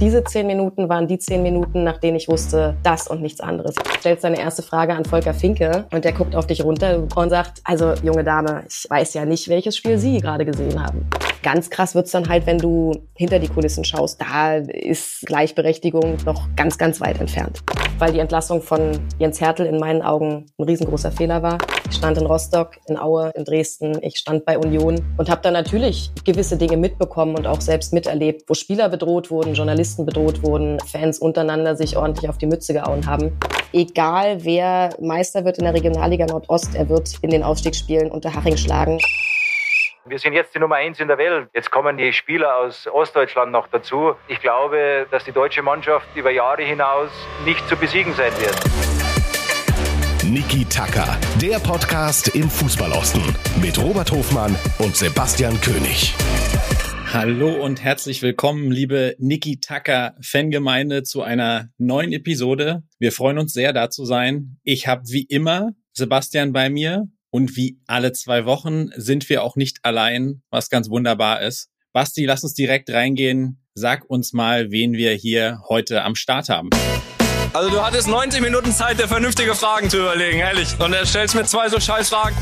Diese zehn Minuten waren die zehn Minuten, nach denen ich wusste, das und nichts anderes. Du stellst deine erste Frage an Volker Finke und der guckt auf dich runter und sagt, also junge Dame, ich weiß ja nicht, welches Spiel Sie gerade gesehen haben. Ganz krass wird's dann halt, wenn du hinter die Kulissen schaust. Da ist Gleichberechtigung noch ganz, ganz weit entfernt. Weil die Entlassung von Jens Hertel in meinen Augen ein riesengroßer Fehler war. Ich stand in Rostock, in Aue, in Dresden, ich stand bei Union und habe dann natürlich gewisse Dinge mitbekommen und auch selbst miterlebt, wo Spieler bedroht wurden, Journalisten bedroht wurden, Fans untereinander sich ordentlich auf die Mütze gehauen haben. Egal wer Meister wird in der Regionalliga Nordost, er wird in den Aufstiegsspielen unter Haching schlagen. Wir sind jetzt die Nummer eins in der Welt. Jetzt kommen die Spieler aus Ostdeutschland noch dazu. Ich glaube, dass die deutsche Mannschaft über Jahre hinaus nicht zu besiegen sein wird. Niki Tacker, der Podcast im Fußballosten mit Robert Hofmann und Sebastian König. Hallo und herzlich willkommen, liebe Niki Tacker Fangemeinde, zu einer neuen Episode. Wir freuen uns sehr, da zu sein. Ich habe wie immer Sebastian bei mir und wie alle zwei Wochen sind wir auch nicht allein, was ganz wunderbar ist. Basti, lass uns direkt reingehen. Sag uns mal, wen wir hier heute am Start haben. Also du hattest 90 Minuten Zeit, dir vernünftige Fragen zu überlegen, ehrlich. Und er stellst mir zwei so scheiß Fragen.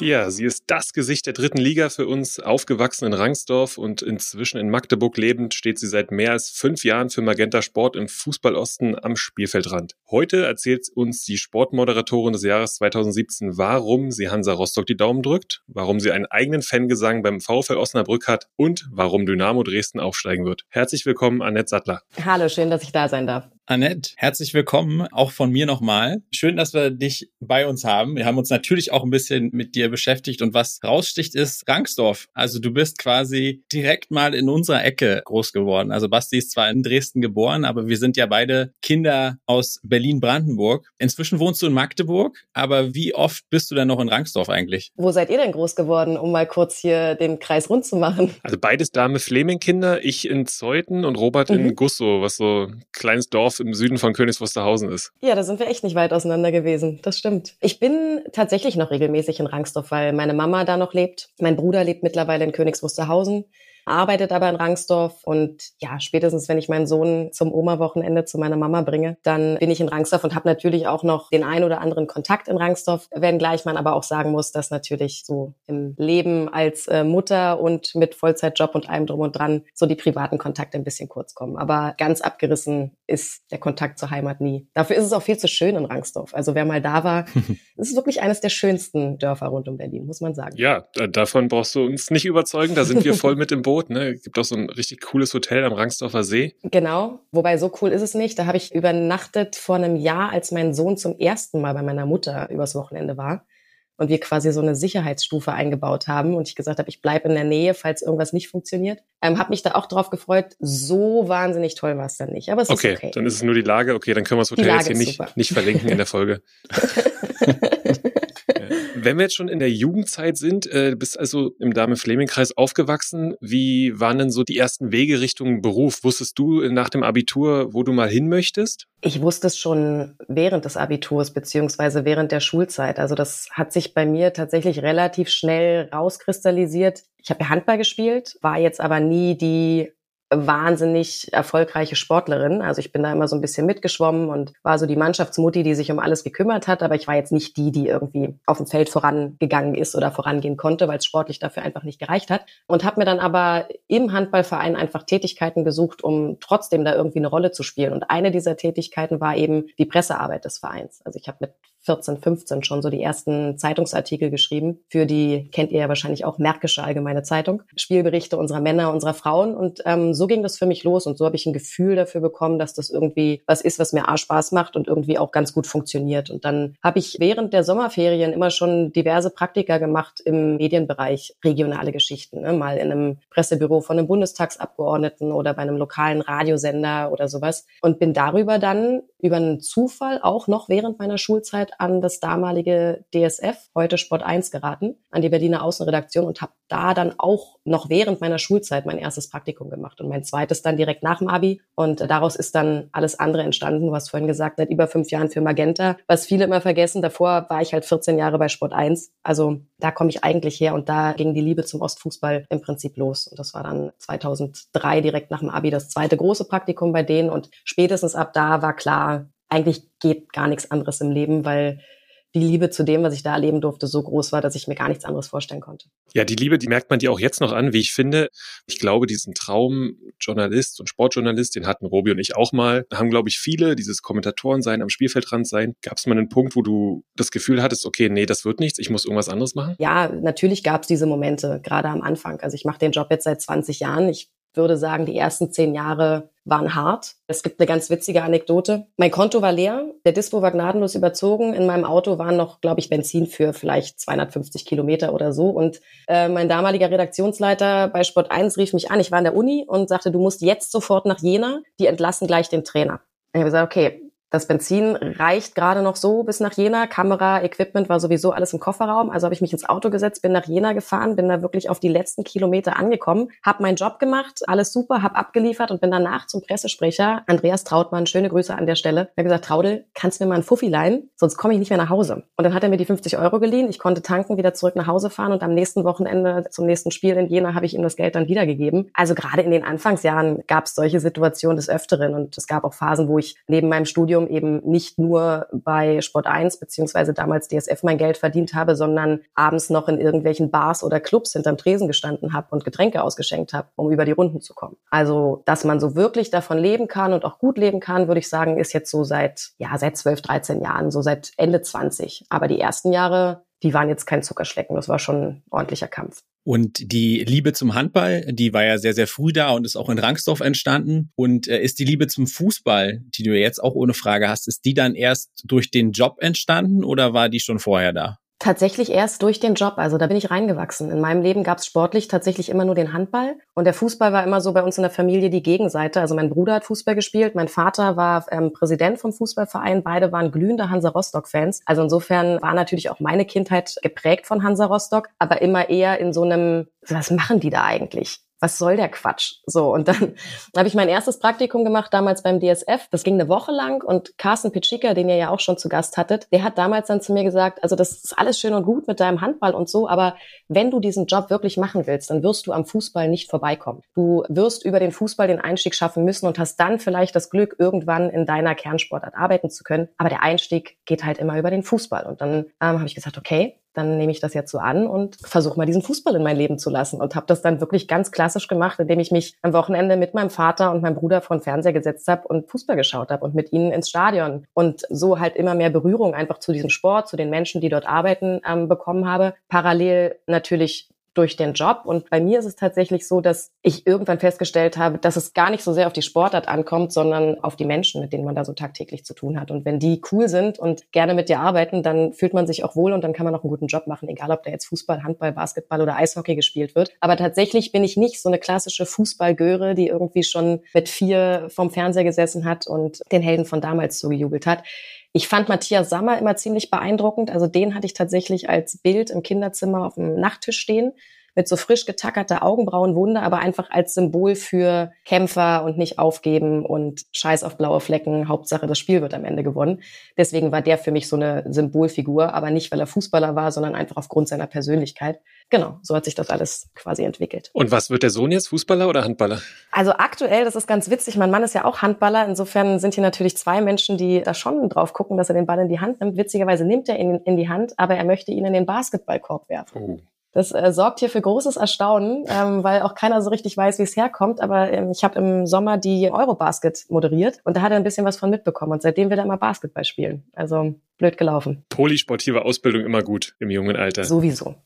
Ja, sie ist das Gesicht der dritten Liga für uns, aufgewachsen in Rangsdorf und inzwischen in Magdeburg lebend, steht sie seit mehr als fünf Jahren für Magenta Sport im Fußballosten am Spielfeldrand. Heute erzählt uns die Sportmoderatorin des Jahres 2017, warum sie Hansa Rostock die Daumen drückt, warum sie einen eigenen Fangesang beim VfL Osnabrück hat und warum Dynamo Dresden aufsteigen wird. Herzlich willkommen, Annette Sattler. Hallo, schön, dass ich da sein darf. Annette, herzlich willkommen, auch von mir nochmal. Schön, dass wir dich bei uns haben. Wir haben uns natürlich auch ein bisschen mit dir beschäftigt und was raussticht ist Rangsdorf. Also du bist quasi direkt mal in unserer Ecke groß geworden. Also Basti ist zwar in Dresden geboren, aber wir sind ja beide Kinder aus Berlin-Brandenburg. Inzwischen wohnst du in Magdeburg, aber wie oft bist du denn noch in Rangsdorf eigentlich? Wo seid ihr denn groß geworden, um mal kurz hier den Kreis rund zu machen? Also beides Dame Fleming-Kinder, ich in Zeuthen und Robert mhm. in Gussow, was so ein kleines Dorf Dorf im Süden von Königs Wusterhausen ist. Ja, da sind wir echt nicht weit auseinander gewesen. Das stimmt. Ich bin tatsächlich noch regelmäßig in Rangsdorf, weil meine Mama da noch lebt. Mein Bruder lebt mittlerweile in Königs Wusterhausen arbeitet aber in Rangsdorf und ja, spätestens wenn ich meinen Sohn zum Oma-Wochenende zu meiner Mama bringe, dann bin ich in Rangsdorf und habe natürlich auch noch den ein oder anderen Kontakt in Rangsdorf, wenngleich man aber auch sagen muss, dass natürlich so im Leben als äh, Mutter und mit Vollzeitjob und allem drum und dran so die privaten Kontakte ein bisschen kurz kommen. Aber ganz abgerissen ist der Kontakt zur Heimat nie. Dafür ist es auch viel zu schön in Rangsdorf. Also wer mal da war, es ist wirklich eines der schönsten Dörfer rund um Berlin, muss man sagen. Ja, davon brauchst du uns nicht überzeugen. Da sind wir voll mit im Boot. Ne? Gibt auch so ein richtig cooles Hotel am Rangsdorfer See. Genau, wobei so cool ist es nicht. Da habe ich übernachtet vor einem Jahr, als mein Sohn zum ersten Mal bei meiner Mutter übers Wochenende war und wir quasi so eine Sicherheitsstufe eingebaut haben und ich gesagt habe, ich bleibe in der Nähe, falls irgendwas nicht funktioniert. Ähm, habe mich da auch drauf gefreut. So wahnsinnig toll war es dann nicht, aber es okay, ist okay. Dann ist es nur die Lage. Okay, dann können wir das Hotel jetzt hier nicht, nicht verlinken in der Folge. Wenn wir jetzt schon in der Jugendzeit sind, äh, bist also im Dame-Fleming-Kreis aufgewachsen. Wie waren denn so die ersten Wege Richtung Beruf? Wusstest du nach dem Abitur, wo du mal hin möchtest? Ich wusste es schon während des Abiturs beziehungsweise während der Schulzeit. Also das hat sich bei mir tatsächlich relativ schnell rauskristallisiert. Ich habe ja Handball gespielt, war jetzt aber nie die wahnsinnig erfolgreiche Sportlerin. Also ich bin da immer so ein bisschen mitgeschwommen und war so die Mannschaftsmutti, die sich um alles gekümmert hat. Aber ich war jetzt nicht die, die irgendwie auf dem Feld vorangegangen ist oder vorangehen konnte, weil es sportlich dafür einfach nicht gereicht hat. Und habe mir dann aber im Handballverein einfach Tätigkeiten gesucht, um trotzdem da irgendwie eine Rolle zu spielen. Und eine dieser Tätigkeiten war eben die Pressearbeit des Vereins. Also ich habe mit 14, 15 schon so die ersten Zeitungsartikel geschrieben. Für die kennt ihr ja wahrscheinlich auch Märkische Allgemeine Zeitung. Spielberichte unserer Männer, unserer Frauen. Und ähm, so ging das für mich los. Und so habe ich ein Gefühl dafür bekommen, dass das irgendwie was ist, was mir A Spaß macht und irgendwie auch ganz gut funktioniert. Und dann habe ich während der Sommerferien immer schon diverse Praktika gemacht im Medienbereich, regionale Geschichten. Ne? Mal in einem Pressebüro von einem Bundestagsabgeordneten oder bei einem lokalen Radiosender oder sowas. Und bin darüber dann über einen Zufall auch noch während meiner Schulzeit an das damalige DSF, heute Sport 1 geraten, an die Berliner Außenredaktion und habe da dann auch noch während meiner Schulzeit mein erstes Praktikum gemacht und mein zweites dann direkt nach dem Abi. Und daraus ist dann alles andere entstanden. Du hast vorhin gesagt, seit über fünf Jahren für Magenta. Was viele immer vergessen, davor war ich halt 14 Jahre bei Sport 1. Also da komme ich eigentlich her und da ging die Liebe zum Ostfußball im Prinzip los. Und das war dann 2003 direkt nach dem Abi das zweite große Praktikum bei denen. Und spätestens ab da war klar, eigentlich geht gar nichts anderes im Leben, weil die Liebe zu dem, was ich da erleben durfte, so groß war, dass ich mir gar nichts anderes vorstellen konnte. Ja, die Liebe, die merkt man dir auch jetzt noch an, wie ich finde. Ich glaube, diesen Traum Journalist und Sportjournalist, den hatten Robi und ich auch mal. Da haben, glaube ich, viele dieses Kommentatoren sein, am Spielfeldrand sein. Gab es mal einen Punkt, wo du das Gefühl hattest, okay, nee, das wird nichts, ich muss irgendwas anderes machen? Ja, natürlich gab es diese Momente, gerade am Anfang. Also ich mache den Job jetzt seit 20 Jahren. Ich würde sagen, die ersten zehn Jahre waren hart. Es gibt eine ganz witzige Anekdote. Mein Konto war leer, der Dispo war gnadenlos überzogen. In meinem Auto waren noch, glaube ich, Benzin für vielleicht 250 Kilometer oder so. Und äh, mein damaliger Redaktionsleiter bei Sport 1 rief mich an. Ich war in der Uni und sagte, du musst jetzt sofort nach Jena. Die entlassen gleich den Trainer. Ich habe gesagt, okay, das Benzin reicht gerade noch so bis nach Jena. Kamera, Equipment war sowieso alles im Kofferraum. Also habe ich mich ins Auto gesetzt, bin nach Jena gefahren, bin da wirklich auf die letzten Kilometer angekommen, habe meinen Job gemacht, alles super, habe abgeliefert und bin danach zum Pressesprecher Andreas Trautmann, schöne Grüße an der Stelle. Er hat gesagt, Traudel, kannst du mir mal einen Fuffi leihen, sonst komme ich nicht mehr nach Hause. Und dann hat er mir die 50 Euro geliehen. Ich konnte tanken, wieder zurück nach Hause fahren und am nächsten Wochenende zum nächsten Spiel in Jena habe ich ihm das Geld dann wiedergegeben. Also gerade in den Anfangsjahren gab es solche Situationen des Öfteren und es gab auch Phasen, wo ich neben meinem Studium Studium eben nicht nur bei Sport 1 beziehungsweise damals DSF mein Geld verdient habe, sondern abends noch in irgendwelchen Bars oder Clubs hinterm Tresen gestanden habe und Getränke ausgeschenkt habe, um über die Runden zu kommen. Also, dass man so wirklich davon leben kann und auch gut leben kann, würde ich sagen, ist jetzt so seit, ja, seit 12, 13 Jahren, so seit Ende 20. Aber die ersten Jahre, die waren jetzt kein Zuckerschlecken. Das war schon ein ordentlicher Kampf. Und die Liebe zum Handball, die war ja sehr, sehr früh da und ist auch in Rangsdorf entstanden. Und äh, ist die Liebe zum Fußball, die du jetzt auch ohne Frage hast, ist die dann erst durch den Job entstanden oder war die schon vorher da? Tatsächlich erst durch den Job. Also da bin ich reingewachsen. In meinem Leben gab es sportlich tatsächlich immer nur den Handball. Und der Fußball war immer so bei uns in der Familie die Gegenseite. Also mein Bruder hat Fußball gespielt, mein Vater war ähm, Präsident vom Fußballverein. Beide waren glühende Hansa Rostock-Fans. Also insofern war natürlich auch meine Kindheit geprägt von Hansa Rostock, aber immer eher in so einem, was machen die da eigentlich? Was soll der Quatsch? So, und dann habe ich mein erstes Praktikum gemacht, damals beim DSF. Das ging eine Woche lang und Carsten Pitschika, den ihr ja auch schon zu Gast hattet, der hat damals dann zu mir gesagt, also das ist alles schön und gut mit deinem Handball und so, aber wenn du diesen Job wirklich machen willst, dann wirst du am Fußball nicht vorbeikommen. Du wirst über den Fußball den Einstieg schaffen müssen und hast dann vielleicht das Glück, irgendwann in deiner Kernsportart arbeiten zu können. Aber der Einstieg geht halt immer über den Fußball. Und dann ähm, habe ich gesagt, okay, dann nehme ich das jetzt so an und versuche mal diesen Fußball in mein Leben zu lassen und habe das dann wirklich ganz klassisch gemacht, indem ich mich am Wochenende mit meinem Vater und meinem Bruder vor den Fernseher gesetzt habe und Fußball geschaut habe und mit ihnen ins Stadion und so halt immer mehr Berührung einfach zu diesem Sport, zu den Menschen, die dort arbeiten, ähm, bekommen habe. Parallel natürlich durch den Job. Und bei mir ist es tatsächlich so, dass ich irgendwann festgestellt habe, dass es gar nicht so sehr auf die Sportart ankommt, sondern auf die Menschen, mit denen man da so tagtäglich zu tun hat. Und wenn die cool sind und gerne mit dir arbeiten, dann fühlt man sich auch wohl und dann kann man auch einen guten Job machen, egal ob da jetzt Fußball, Handball, Basketball oder Eishockey gespielt wird. Aber tatsächlich bin ich nicht so eine klassische Fußballgöre, die irgendwie schon mit vier vom Fernseher gesessen hat und den Helden von damals zugejubelt hat. Ich fand Matthias Sammer immer ziemlich beeindruckend. Also den hatte ich tatsächlich als Bild im Kinderzimmer auf dem Nachttisch stehen mit so frisch getackerter Augenbrauenwunde, aber einfach als Symbol für Kämpfer und nicht aufgeben und Scheiß auf blaue Flecken. Hauptsache, das Spiel wird am Ende gewonnen. Deswegen war der für mich so eine Symbolfigur, aber nicht, weil er Fußballer war, sondern einfach aufgrund seiner Persönlichkeit. Genau, so hat sich das alles quasi entwickelt. Und was wird der Sohn jetzt, Fußballer oder Handballer? Also aktuell, das ist ganz witzig, mein Mann ist ja auch Handballer. Insofern sind hier natürlich zwei Menschen, die da schon drauf gucken, dass er den Ball in die Hand nimmt. Witzigerweise nimmt er ihn in die Hand, aber er möchte ihn in den Basketballkorb werfen. Oh. Das äh, sorgt hier für großes Erstaunen, ähm, weil auch keiner so richtig weiß, wie es herkommt. Aber ähm, ich habe im Sommer die Eurobasket moderiert und da hat er ein bisschen was von mitbekommen. Und seitdem will er immer Basketball spielen. Also blöd gelaufen. Polysportive Ausbildung immer gut im jungen Alter. Sowieso.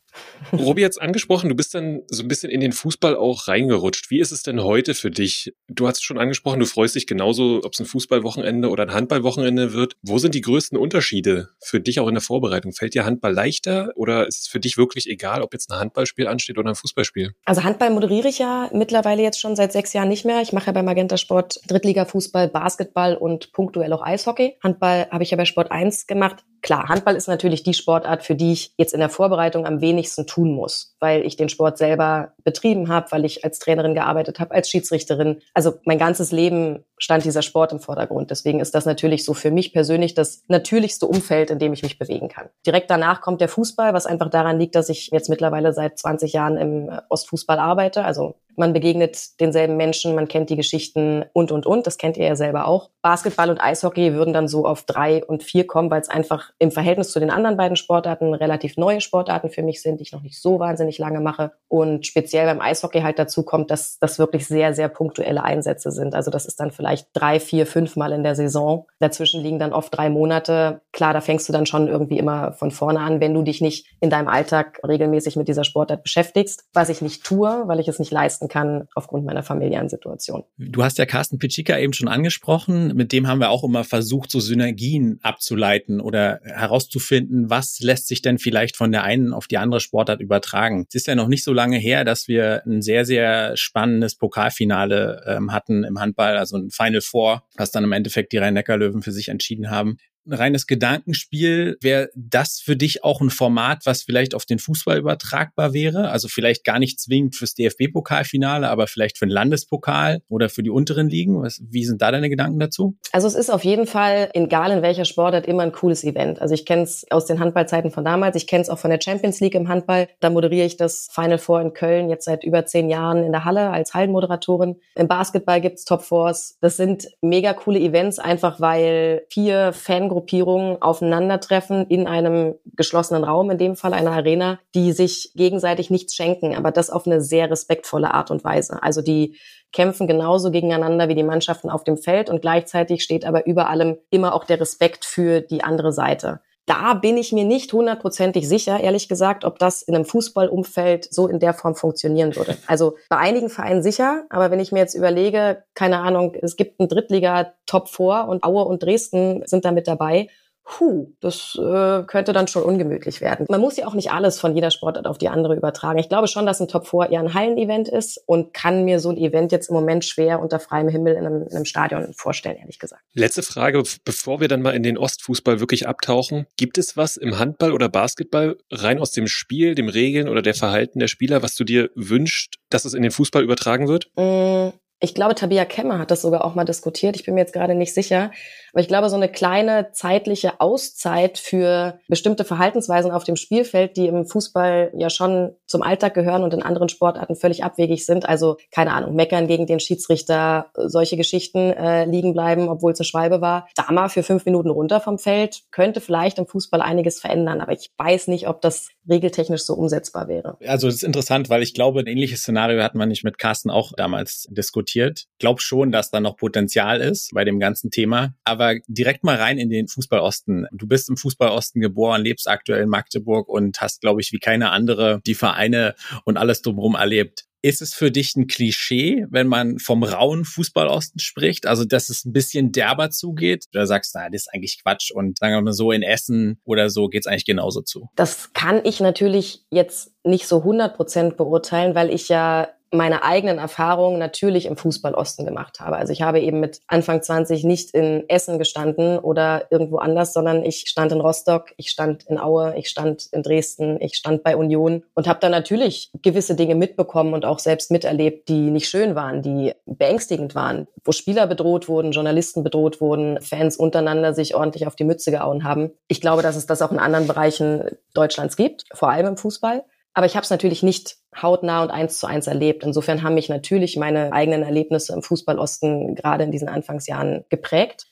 Robi jetzt angesprochen, du bist dann so ein bisschen in den Fußball auch reingerutscht. Wie ist es denn heute für dich? Du hast es schon angesprochen, du freust dich genauso, ob es ein Fußballwochenende oder ein Handballwochenende wird. Wo sind die größten Unterschiede für dich auch in der Vorbereitung? Fällt dir Handball leichter oder ist es für dich wirklich egal, ob jetzt ein Handballspiel ansteht oder ein Fußballspiel? Also Handball moderiere ich ja mittlerweile jetzt schon seit sechs Jahren nicht mehr. Ich mache ja bei Magenta Sport Drittliga Fußball, Basketball und punktuell auch Eishockey. Handball habe ich ja bei Sport 1 gemacht Klar, Handball ist natürlich die Sportart, für die ich jetzt in der Vorbereitung am wenigsten tun muss, weil ich den Sport selber betrieben habe, weil ich als Trainerin gearbeitet habe, als Schiedsrichterin. Also mein ganzes Leben stand dieser Sport im Vordergrund. Deswegen ist das natürlich so für mich persönlich das natürlichste Umfeld, in dem ich mich bewegen kann. Direkt danach kommt der Fußball, was einfach daran liegt, dass ich jetzt mittlerweile seit 20 Jahren im Ostfußball arbeite, also man begegnet denselben Menschen, man kennt die Geschichten und, und, und. Das kennt ihr ja selber auch. Basketball und Eishockey würden dann so auf drei und vier kommen, weil es einfach im Verhältnis zu den anderen beiden Sportarten relativ neue Sportarten für mich sind, die ich noch nicht so wahnsinnig lange mache. Und speziell beim Eishockey halt dazu kommt, dass das wirklich sehr, sehr punktuelle Einsätze sind. Also das ist dann vielleicht drei, vier, fünf Mal in der Saison. Dazwischen liegen dann oft drei Monate. Klar, da fängst du dann schon irgendwie immer von vorne an, wenn du dich nicht in deinem Alltag regelmäßig mit dieser Sportart beschäftigst, was ich nicht tue, weil ich es nicht leisten kann aufgrund meiner familiären Situation. Du hast ja Carsten Pitschika eben schon angesprochen. Mit dem haben wir auch immer versucht, so Synergien abzuleiten oder herauszufinden, was lässt sich denn vielleicht von der einen auf die andere Sportart übertragen. Es ist ja noch nicht so lange her, dass wir ein sehr, sehr spannendes Pokalfinale ähm, hatten im Handball, also ein Final Four, was dann im Endeffekt die Rhein-Neckar-Löwen für sich entschieden haben reines Gedankenspiel. Wäre das für dich auch ein Format, was vielleicht auf den Fußball übertragbar wäre? Also vielleicht gar nicht zwingend fürs DFB-Pokalfinale, aber vielleicht für den Landespokal oder für die unteren Ligen? Was, wie sind da deine Gedanken dazu? Also es ist auf jeden Fall, egal in welcher Sportart, immer ein cooles Event. Also ich kenne es aus den Handballzeiten von damals. Ich kenne es auch von der Champions League im Handball. Da moderiere ich das Final Four in Köln jetzt seit über zehn Jahren in der Halle als Hallenmoderatorin. Im Basketball gibt's Top Fours. Das sind mega coole Events, einfach weil vier Fangruppen Gruppierungen aufeinandertreffen in einem geschlossenen Raum, in dem Fall einer Arena, die sich gegenseitig nichts schenken, aber das auf eine sehr respektvolle Art und Weise. Also die kämpfen genauso gegeneinander wie die Mannschaften auf dem Feld und gleichzeitig steht aber über allem immer auch der Respekt für die andere Seite. Da bin ich mir nicht hundertprozentig sicher, ehrlich gesagt, ob das in einem Fußballumfeld so in der Form funktionieren würde. Also bei einigen Vereinen sicher, aber wenn ich mir jetzt überlege, keine Ahnung, es gibt einen Drittliga Top 4 und Aue und Dresden sind da mit dabei Puh, das äh, könnte dann schon ungemütlich werden. Man muss ja auch nicht alles von jeder Sportart auf die andere übertragen. Ich glaube schon, dass ein Top 4 eher ein Hallenevent ist und kann mir so ein Event jetzt im Moment schwer unter freiem Himmel in einem, in einem Stadion vorstellen, ehrlich gesagt. Letzte Frage, bevor wir dann mal in den Ostfußball wirklich abtauchen. Gibt es was im Handball oder Basketball rein aus dem Spiel, dem Regeln oder der Verhalten der Spieler, was du dir wünschst, dass es in den Fußball übertragen wird? Mm, ich glaube, Tabia Kemmer hat das sogar auch mal diskutiert. Ich bin mir jetzt gerade nicht sicher. Aber ich glaube, so eine kleine zeitliche Auszeit für bestimmte Verhaltensweisen auf dem Spielfeld, die im Fußball ja schon zum Alltag gehören und in anderen Sportarten völlig abwegig sind. Also, keine Ahnung, meckern gegen den Schiedsrichter, solche Geschichten äh, liegen bleiben, obwohl es eine Schwalbe war. Da mal für fünf Minuten runter vom Feld könnte vielleicht im Fußball einiges verändern. Aber ich weiß nicht, ob das regeltechnisch so umsetzbar wäre. Also, das ist interessant, weil ich glaube, ein ähnliches Szenario hatten wir nicht mit Carsten auch damals diskutiert. Ich glaube schon, dass da noch Potenzial ist bei dem ganzen Thema. Aber aber direkt mal rein in den Fußballosten. Du bist im Fußballosten geboren, lebst aktuell in Magdeburg und hast, glaube ich, wie keine andere die Vereine und alles drumherum erlebt. Ist es für dich ein Klischee, wenn man vom rauen Fußballosten spricht? Also, dass es ein bisschen derber zugeht? Oder sagst du, na, das ist eigentlich Quatsch und sagen wir mal so in Essen oder so geht's eigentlich genauso zu? Das kann ich natürlich jetzt nicht so 100 Prozent beurteilen, weil ich ja meine eigenen Erfahrungen natürlich im Fußballosten gemacht habe. Also ich habe eben mit Anfang 20 nicht in Essen gestanden oder irgendwo anders, sondern ich stand in Rostock, ich stand in Aue, ich stand in Dresden, ich stand bei Union und habe da natürlich gewisse Dinge mitbekommen und auch selbst miterlebt, die nicht schön waren, die beängstigend waren, wo Spieler bedroht wurden, Journalisten bedroht wurden, Fans untereinander sich ordentlich auf die Mütze gehauen haben. Ich glaube, dass es das auch in anderen Bereichen Deutschlands gibt, vor allem im Fußball. Aber ich habe es natürlich nicht hautnah und eins zu eins erlebt. Insofern haben mich natürlich meine eigenen Erlebnisse im Fußballosten gerade in diesen Anfangsjahren geprägt.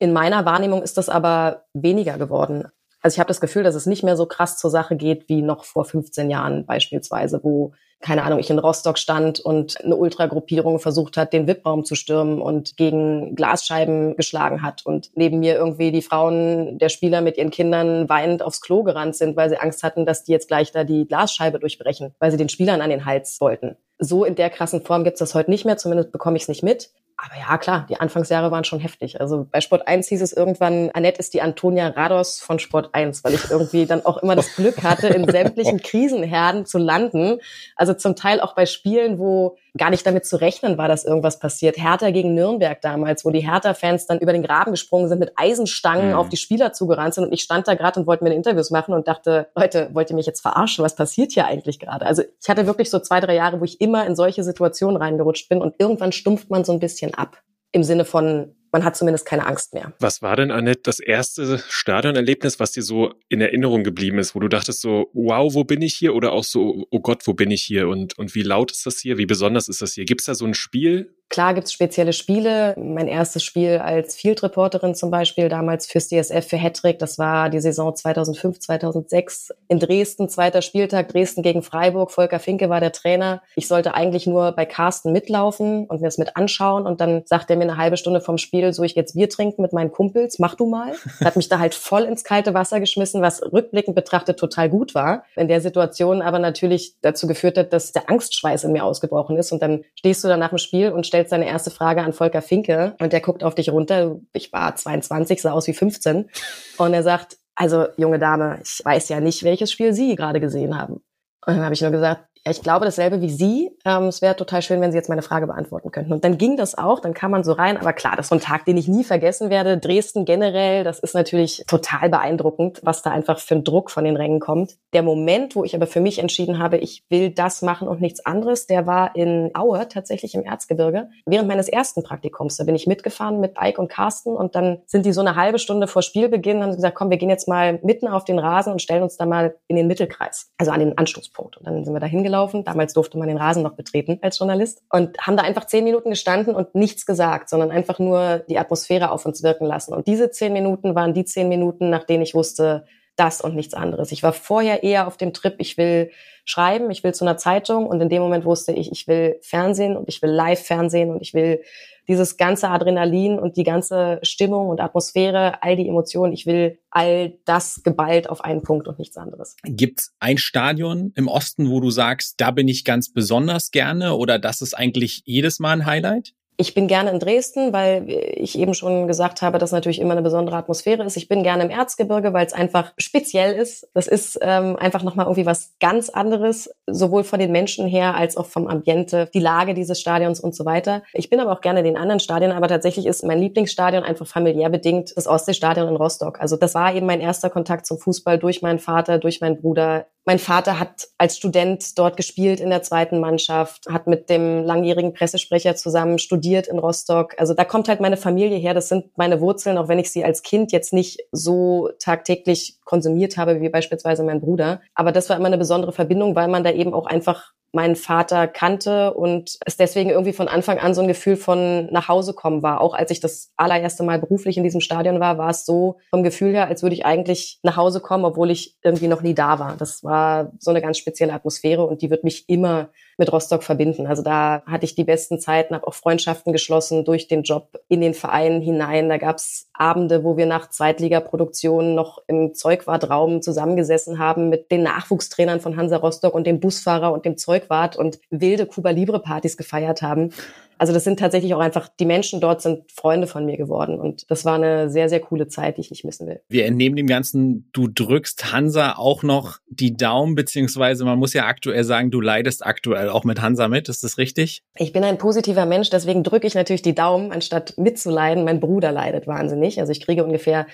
In meiner Wahrnehmung ist das aber weniger geworden. Also ich habe das Gefühl, dass es nicht mehr so krass zur Sache geht wie noch vor 15 Jahren beispielsweise, wo keine Ahnung, ich in Rostock stand und eine Ultragruppierung versucht hat, den VIP-Raum zu stürmen und gegen Glasscheiben geschlagen hat und neben mir irgendwie die Frauen der Spieler mit ihren Kindern weinend aufs Klo gerannt sind, weil sie Angst hatten, dass die jetzt gleich da die Glasscheibe durchbrechen, weil sie den Spielern an den Hals wollten. So in der krassen Form gibt's das heute nicht mehr, zumindest bekomme ich es nicht mit. Aber ja, klar, die Anfangsjahre waren schon heftig. Also bei Sport 1 hieß es irgendwann, Annette ist die Antonia Rados von Sport 1, weil ich irgendwie dann auch immer das Glück hatte, in sämtlichen Krisenherden zu landen. Also zum Teil auch bei Spielen, wo gar nicht damit zu rechnen war, dass irgendwas passiert. Hertha gegen Nürnberg damals, wo die Hertha-Fans dann über den Graben gesprungen sind, mit Eisenstangen mhm. auf die Spieler zugerannt sind und ich stand da gerade und wollte mir Interviews machen und dachte, Leute, wollt ihr mich jetzt verarschen? Was passiert hier eigentlich gerade? Also ich hatte wirklich so zwei, drei Jahre, wo ich immer in solche Situationen reingerutscht bin und irgendwann stumpft man so ein bisschen ab. Im Sinne von, man hat zumindest keine Angst mehr. Was war denn, Annette, das erste Stadionerlebnis, was dir so in Erinnerung geblieben ist, wo du dachtest so, wow, wo bin ich hier? Oder auch so, oh Gott, wo bin ich hier? Und, und wie laut ist das hier? Wie besonders ist das hier? Gibt es da so ein Spiel, Klar gibt's spezielle Spiele. Mein erstes Spiel als Field Reporterin zum Beispiel, damals fürs DSF für Hattrick, das war die Saison 2005, 2006 in Dresden, zweiter Spieltag, Dresden gegen Freiburg. Volker Finke war der Trainer. Ich sollte eigentlich nur bei Carsten mitlaufen und mir das mit anschauen und dann sagt er mir eine halbe Stunde vom Spiel, so ich jetzt Bier trinken mit meinen Kumpels, mach du mal. Hat mich da halt voll ins kalte Wasser geschmissen, was rückblickend betrachtet total gut war. In der Situation aber natürlich dazu geführt hat, dass der Angstschweiß in mir ausgebrochen ist und dann stehst du da nach dem Spiel und stellst deine erste Frage an Volker Finke und der guckt auf dich runter. Ich war 22, sah aus wie 15 und er sagt, also junge Dame, ich weiß ja nicht, welches Spiel Sie gerade gesehen haben. Und dann habe ich nur gesagt, ja, ich glaube dasselbe wie Sie. Ähm, es wäre total schön, wenn Sie jetzt meine Frage beantworten könnten. Und dann ging das auch, dann kam man so rein. Aber klar, das ist so ein Tag, den ich nie vergessen werde. Dresden generell, das ist natürlich total beeindruckend, was da einfach für ein Druck von den Rängen kommt. Der Moment, wo ich aber für mich entschieden habe, ich will das machen und nichts anderes, der war in Aue, tatsächlich im Erzgebirge. Während meines ersten Praktikums, da bin ich mitgefahren mit Ike und Carsten und dann sind die so eine halbe Stunde vor Spielbeginn, haben gesagt, komm, wir gehen jetzt mal mitten auf den Rasen und stellen uns da mal in den Mittelkreis, also an den Anstoßpunkt. Und dann sind wir da hingelaufen gelaufen. Damals durfte man den Rasen noch betreten als Journalist und haben da einfach zehn Minuten gestanden und nichts gesagt, sondern einfach nur die Atmosphäre auf uns wirken lassen. Und diese zehn Minuten waren die zehn Minuten, nach denen ich wusste, das und nichts anderes. Ich war vorher eher auf dem Trip, ich will schreiben, ich will zu einer Zeitung und in dem Moment wusste ich, ich will Fernsehen und ich will Live-Fernsehen und ich will dieses ganze Adrenalin und die ganze Stimmung und Atmosphäre, all die Emotionen, ich will all das geballt auf einen Punkt und nichts anderes. Gibt's ein Stadion im Osten, wo du sagst, da bin ich ganz besonders gerne oder das ist eigentlich jedes Mal ein Highlight? Ich bin gerne in Dresden, weil ich eben schon gesagt habe, dass natürlich immer eine besondere Atmosphäre ist. Ich bin gerne im Erzgebirge, weil es einfach speziell ist. Das ist ähm, einfach nochmal irgendwie was ganz anderes, sowohl von den Menschen her als auch vom Ambiente, die Lage dieses Stadions und so weiter. Ich bin aber auch gerne in den anderen Stadien, aber tatsächlich ist mein Lieblingsstadion einfach familiär bedingt das Ostseestadion in Rostock. Also das war eben mein erster Kontakt zum Fußball durch meinen Vater, durch meinen Bruder. Mein Vater hat als Student dort gespielt in der zweiten Mannschaft, hat mit dem langjährigen Pressesprecher zusammen studiert in Rostock. Also da kommt halt meine Familie her. Das sind meine Wurzeln, auch wenn ich sie als Kind jetzt nicht so tagtäglich konsumiert habe wie beispielsweise mein Bruder. Aber das war immer eine besondere Verbindung, weil man da eben auch einfach meinen Vater kannte und es deswegen irgendwie von Anfang an so ein Gefühl von nach Hause kommen war. Auch als ich das allererste Mal beruflich in diesem Stadion war, war es so vom Gefühl her, als würde ich eigentlich nach Hause kommen, obwohl ich irgendwie noch nie da war. Das war so eine ganz spezielle Atmosphäre und die wird mich immer mit Rostock verbinden. Also da hatte ich die besten Zeiten, habe auch Freundschaften geschlossen durch den Job in den Verein hinein. Da gab's Abende, wo wir nach Zweitligaproduktionen noch im Zeugwartraum zusammengesessen haben mit den Nachwuchstrainern von Hansa Rostock und dem Busfahrer und dem Zeugwart und wilde Cuba Libre Partys gefeiert haben. Also das sind tatsächlich auch einfach, die Menschen dort sind Freunde von mir geworden und das war eine sehr, sehr coole Zeit, die ich nicht missen will. Wir entnehmen dem Ganzen, du drückst Hansa auch noch die Daumen, beziehungsweise man muss ja aktuell sagen, du leidest aktuell auch mit Hansa mit, ist das richtig? Ich bin ein positiver Mensch, deswegen drücke ich natürlich die Daumen, anstatt mitzuleiden. Mein Bruder leidet wahnsinnig. Also ich kriege ungefähr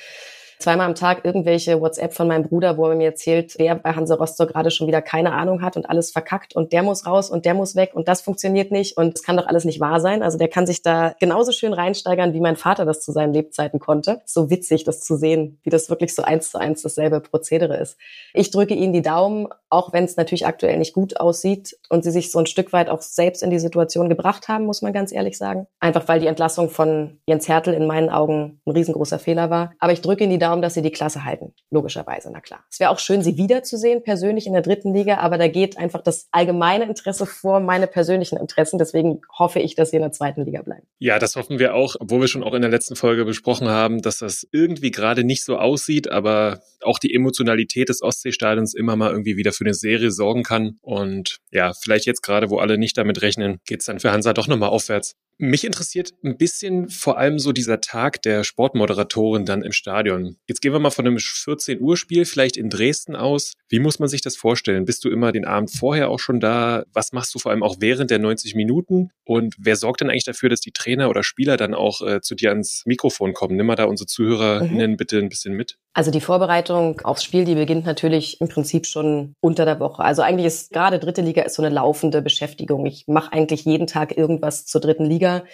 zweimal am Tag irgendwelche WhatsApp von meinem Bruder, wo er mir erzählt, wer bei Hansa Rostock gerade schon wieder keine Ahnung hat und alles verkackt und der muss raus und der muss weg und das funktioniert nicht und es kann doch alles nicht wahr sein. Also der kann sich da genauso schön reinsteigern, wie mein Vater das zu seinen Lebzeiten konnte. So witzig, das zu sehen, wie das wirklich so eins zu eins dasselbe Prozedere ist. Ich drücke Ihnen die Daumen, auch wenn es natürlich aktuell nicht gut aussieht und sie sich so ein Stück weit auch selbst in die Situation gebracht haben, muss man ganz ehrlich sagen. Einfach weil die Entlassung von Jens Hertel in meinen Augen ein riesengroßer Fehler war. Aber ich drücke Ihnen die Daumen, dass Sie die Klasse halten. Logischerweise, na klar. Es wäre auch schön, Sie wiederzusehen, persönlich in der dritten Liga, aber da geht einfach das allgemeine Interesse vor meine persönlichen Interessen. Deswegen hoffe ich, dass Sie in der zweiten Liga bleiben. Ja, das hoffen wir auch, obwohl wir schon auch in der letzten Folge besprochen haben, dass das irgendwie gerade nicht so aussieht, aber auch die Emotionalität des Ostseestadions immer mal irgendwie wieder für eine Serie sorgen kann. Und ja, vielleicht jetzt gerade, wo alle nicht damit rechnen, geht's dann für Hansa doch nochmal aufwärts. Mich interessiert ein bisschen vor allem so dieser Tag der Sportmoderatorin dann im Stadion. Jetzt gehen wir mal von einem 14 Uhr Spiel vielleicht in Dresden aus. Wie muss man sich das vorstellen? Bist du immer den Abend vorher auch schon da? Was machst du vor allem auch während der 90 Minuten? Und wer sorgt denn eigentlich dafür, dass die Trainer oder Spieler dann auch äh, zu dir ans Mikrofon kommen? Nimm mal da unsere ZuhörerInnen mhm. bitte ein bisschen mit. Also die Vorbereitung aufs Spiel, die beginnt natürlich im Prinzip schon unter der Woche. Also eigentlich ist gerade dritte Liga ist so eine laufende Beschäftigung. Ich mache eigentlich jeden Tag irgendwas zur dritten Liga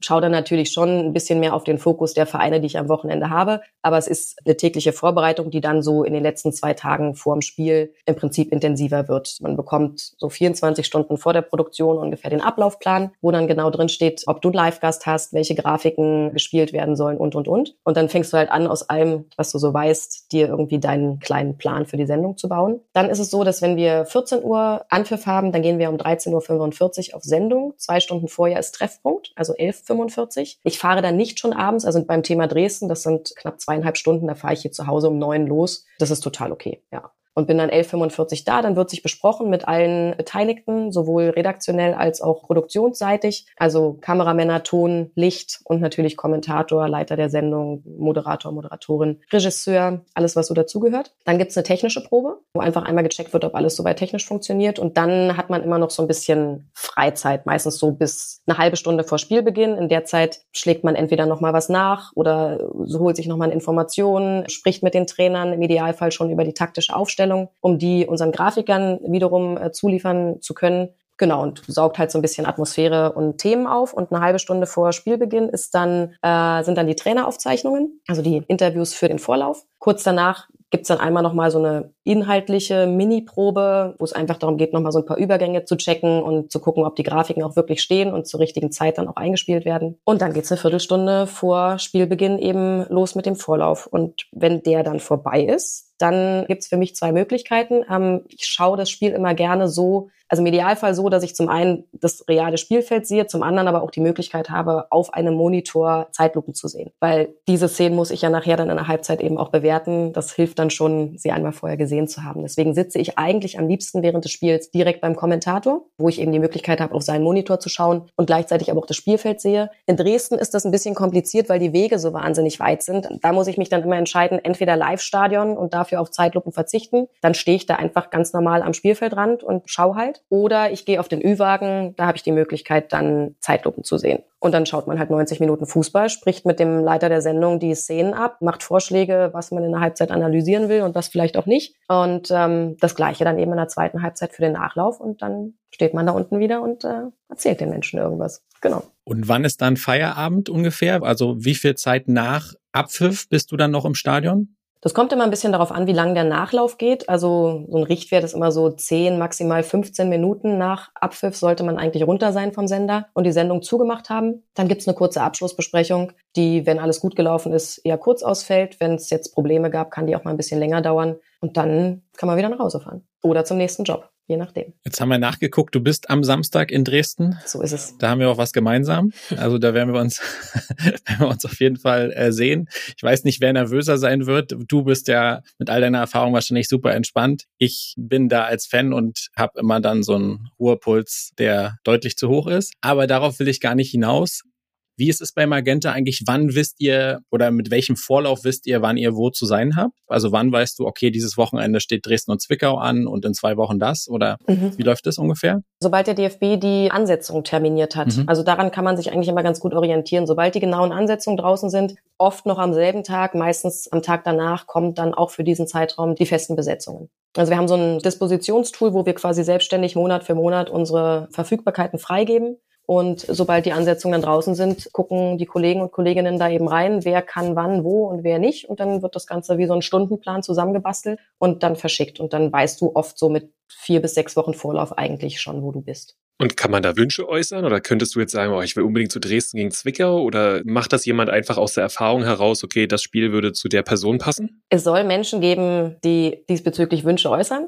schaue dann natürlich schon ein bisschen mehr auf den Fokus der Vereine, die ich am Wochenende habe. Aber es ist eine tägliche Vorbereitung, die dann so in den letzten zwei Tagen vor dem Spiel im Prinzip intensiver wird. Man bekommt so 24 Stunden vor der Produktion ungefähr den Ablaufplan, wo dann genau drin steht, ob du einen Live-Gast hast, welche Grafiken gespielt werden sollen und, und, und. Und dann fängst du halt an, aus allem, was du so weißt, dir irgendwie deinen kleinen Plan für die Sendung zu bauen. Dann ist es so, dass wenn wir 14 Uhr Anpfiff haben, dann gehen wir um 13.45 Uhr auf Sendung. Zwei Stunden vorher ist Treffpunkt, also 11 45. Ich fahre dann nicht schon abends, also beim Thema Dresden, das sind knapp zweieinhalb Stunden, da fahre ich hier zu Hause um neun los. Das ist total okay, ja und bin dann 11.45 da. Dann wird sich besprochen mit allen Beteiligten, sowohl redaktionell als auch produktionsseitig. Also Kameramänner, Ton, Licht und natürlich Kommentator, Leiter der Sendung, Moderator, Moderatorin, Regisseur, alles, was so dazugehört. Dann gibt's eine technische Probe, wo einfach einmal gecheckt wird, ob alles soweit technisch funktioniert. Und dann hat man immer noch so ein bisschen Freizeit, meistens so bis eine halbe Stunde vor Spielbeginn. In der Zeit schlägt man entweder nochmal was nach oder holt sich nochmal Informationen, spricht mit den Trainern, im Idealfall schon über die taktische Aufstellung Darstellung, um die unseren Grafikern wiederum äh, zuliefern zu können. Genau, und saugt halt so ein bisschen Atmosphäre und Themen auf. Und eine halbe Stunde vor Spielbeginn ist dann, äh, sind dann die Traineraufzeichnungen, also die Interviews für den Vorlauf. Kurz danach gibt's dann einmal nochmal so eine inhaltliche Mini-Probe, wo es einfach darum geht, nochmal so ein paar Übergänge zu checken und zu gucken, ob die Grafiken auch wirklich stehen und zur richtigen Zeit dann auch eingespielt werden. Und dann geht's eine Viertelstunde vor Spielbeginn eben los mit dem Vorlauf. Und wenn der dann vorbei ist, dann gibt's für mich zwei Möglichkeiten. Ähm, ich schaue das Spiel immer gerne so, also im Idealfall so, dass ich zum einen das reale Spielfeld sehe, zum anderen aber auch die Möglichkeit habe, auf einem Monitor Zeitlupen zu sehen. Weil diese Szenen muss ich ja nachher dann in der Halbzeit eben auch bewerten. Das hilft dann schon, sie einmal vorher gesehen zu haben. Deswegen sitze ich eigentlich am liebsten während des Spiels direkt beim Kommentator, wo ich eben die Möglichkeit habe, auf seinen Monitor zu schauen und gleichzeitig aber auch das Spielfeld sehe. In Dresden ist das ein bisschen kompliziert, weil die Wege so wahnsinnig weit sind. Da muss ich mich dann immer entscheiden, entweder Live-Stadion und dafür auf Zeitlupen verzichten. Dann stehe ich da einfach ganz normal am Spielfeldrand und schau halt. Oder ich gehe auf den Ü-Wagen, da habe ich die Möglichkeit, dann Zeitlupen zu sehen. Und dann schaut man halt 90 Minuten Fußball, spricht mit dem Leiter der Sendung die Szenen ab, macht Vorschläge, was man in der Halbzeit analysieren will und was vielleicht auch nicht. Und ähm, das gleiche dann eben in der zweiten Halbzeit für den Nachlauf und dann steht man da unten wieder und äh, erzählt den Menschen irgendwas. Genau. Und wann ist dann Feierabend ungefähr? Also wie viel Zeit nach Abpfiff bist du dann noch im Stadion? Das kommt immer ein bisschen darauf an, wie lang der Nachlauf geht. Also so ein Richtwert ist immer so 10, maximal 15 Minuten nach Abpfiff sollte man eigentlich runter sein vom Sender und die Sendung zugemacht haben. Dann gibt's eine kurze Abschlussbesprechung, die, wenn alles gut gelaufen ist, eher kurz ausfällt. Wenn es jetzt Probleme gab, kann die auch mal ein bisschen länger dauern. Und dann kann man wieder nach Hause fahren oder zum nächsten Job je nachdem. Jetzt haben wir nachgeguckt, du bist am Samstag in Dresden. So ist es. Da haben wir auch was gemeinsam. Also da werden wir uns, werden wir uns auf jeden Fall äh, sehen. Ich weiß nicht, wer nervöser sein wird. Du bist ja mit all deiner Erfahrung wahrscheinlich super entspannt. Ich bin da als Fan und habe immer dann so einen Ruhepuls, der deutlich zu hoch ist. Aber darauf will ich gar nicht hinaus. Wie ist es bei Magenta eigentlich? Wann wisst ihr oder mit welchem Vorlauf wisst ihr, wann ihr wo zu sein habt? Also wann weißt du, okay, dieses Wochenende steht Dresden und Zwickau an und in zwei Wochen das? Oder mhm. wie läuft das ungefähr? Sobald der DFB die Ansetzung terminiert hat. Mhm. Also daran kann man sich eigentlich immer ganz gut orientieren. Sobald die genauen Ansetzungen draußen sind, oft noch am selben Tag, meistens am Tag danach, kommt dann auch für diesen Zeitraum die festen Besetzungen. Also wir haben so ein Dispositionstool, wo wir quasi selbstständig Monat für Monat unsere Verfügbarkeiten freigeben. Und sobald die Ansetzungen dann draußen sind, gucken die Kollegen und Kolleginnen da eben rein, wer kann wann, wo und wer nicht. Und dann wird das Ganze wie so ein Stundenplan zusammengebastelt und dann verschickt. Und dann weißt du oft so mit vier bis sechs Wochen Vorlauf eigentlich schon, wo du bist. Und kann man da Wünsche äußern oder könntest du jetzt sagen, oh, ich will unbedingt zu Dresden gegen Zwickau oder macht das jemand einfach aus der Erfahrung heraus, okay, das Spiel würde zu der Person passen? Es soll Menschen geben, die diesbezüglich Wünsche äußern.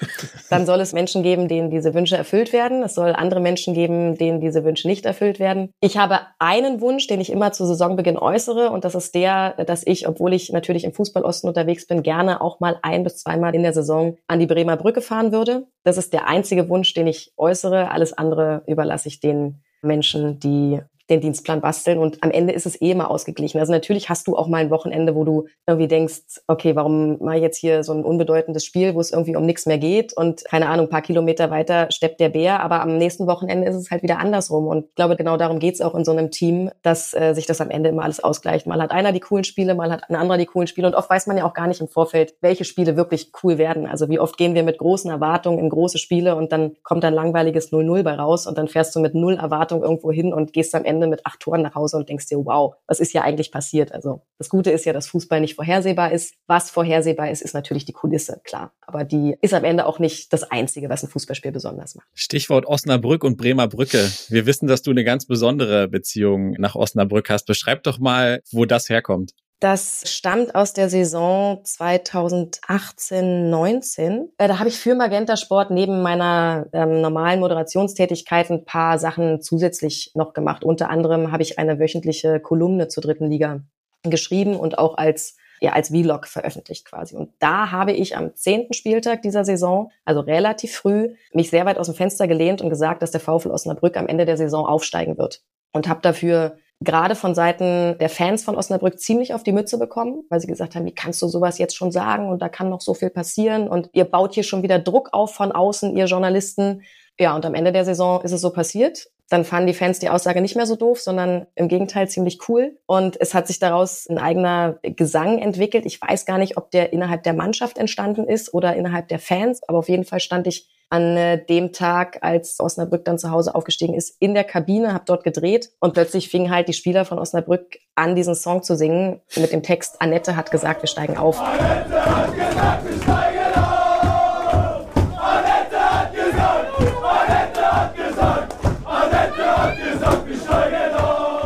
Dann soll es Menschen geben, denen diese Wünsche erfüllt werden. Es soll andere Menschen geben, denen diese Wünsche nicht erfüllt werden. Ich habe einen Wunsch, den ich immer zu Saisonbeginn äußere und das ist der, dass ich, obwohl ich natürlich im Fußballosten unterwegs bin, gerne auch mal ein bis zweimal in der Saison an die Bremer Brücke fahren würde. Das ist der einzige Wunsch, den ich äußere. Alles andere überlasse ich den Menschen, die den Dienstplan basteln und am Ende ist es eh immer ausgeglichen. Also natürlich hast du auch mal ein Wochenende, wo du irgendwie denkst, okay, warum mache ich jetzt hier so ein unbedeutendes Spiel, wo es irgendwie um nichts mehr geht und keine Ahnung, paar Kilometer weiter steppt der Bär, aber am nächsten Wochenende ist es halt wieder andersrum und ich glaube, genau darum geht's auch in so einem Team, dass äh, sich das am Ende immer alles ausgleicht. Mal hat einer die coolen Spiele, mal hat ein anderer die coolen Spiele und oft weiß man ja auch gar nicht im Vorfeld, welche Spiele wirklich cool werden. Also wie oft gehen wir mit großen Erwartungen in große Spiele und dann kommt ein langweiliges 0-0 bei raus und dann fährst du mit null Erwartung irgendwo hin und gehst am Ende mit acht Toren nach Hause und denkst dir, wow, was ist ja eigentlich passiert? Also das Gute ist ja, dass Fußball nicht vorhersehbar ist. Was vorhersehbar ist, ist natürlich die Kulisse, klar. Aber die ist am Ende auch nicht das Einzige, was ein Fußballspiel besonders macht. Stichwort Osnabrück und Bremer Brücke. Wir wissen, dass du eine ganz besondere Beziehung nach Osnabrück hast. Beschreib doch mal, wo das herkommt. Das stammt aus der Saison 2018, 19. Äh, da habe ich für Magenta Sport neben meiner ähm, normalen Moderationstätigkeit ein paar Sachen zusätzlich noch gemacht. Unter anderem habe ich eine wöchentliche Kolumne zur dritten Liga geschrieben und auch als ja, als Vlog veröffentlicht quasi. Und da habe ich am zehnten Spieltag dieser Saison, also relativ früh, mich sehr weit aus dem Fenster gelehnt und gesagt, dass der VfL Osnabrück am Ende der Saison aufsteigen wird. Und habe dafür gerade von Seiten der Fans von Osnabrück ziemlich auf die Mütze bekommen, weil sie gesagt haben, wie kannst du sowas jetzt schon sagen und da kann noch so viel passieren und ihr baut hier schon wieder Druck auf von außen, ihr Journalisten. Ja, und am Ende der Saison ist es so passiert. Dann fanden die Fans die Aussage nicht mehr so doof, sondern im Gegenteil ziemlich cool. Und es hat sich daraus ein eigener Gesang entwickelt. Ich weiß gar nicht, ob der innerhalb der Mannschaft entstanden ist oder innerhalb der Fans, aber auf jeden Fall stand ich an äh, dem Tag, als Osnabrück dann zu Hause aufgestiegen ist, in der Kabine, habe dort gedreht und plötzlich fingen halt die Spieler von Osnabrück an, diesen Song zu singen mit dem Text Annette hat gesagt, wir steigen auf. Annette hat gesagt, wir steigen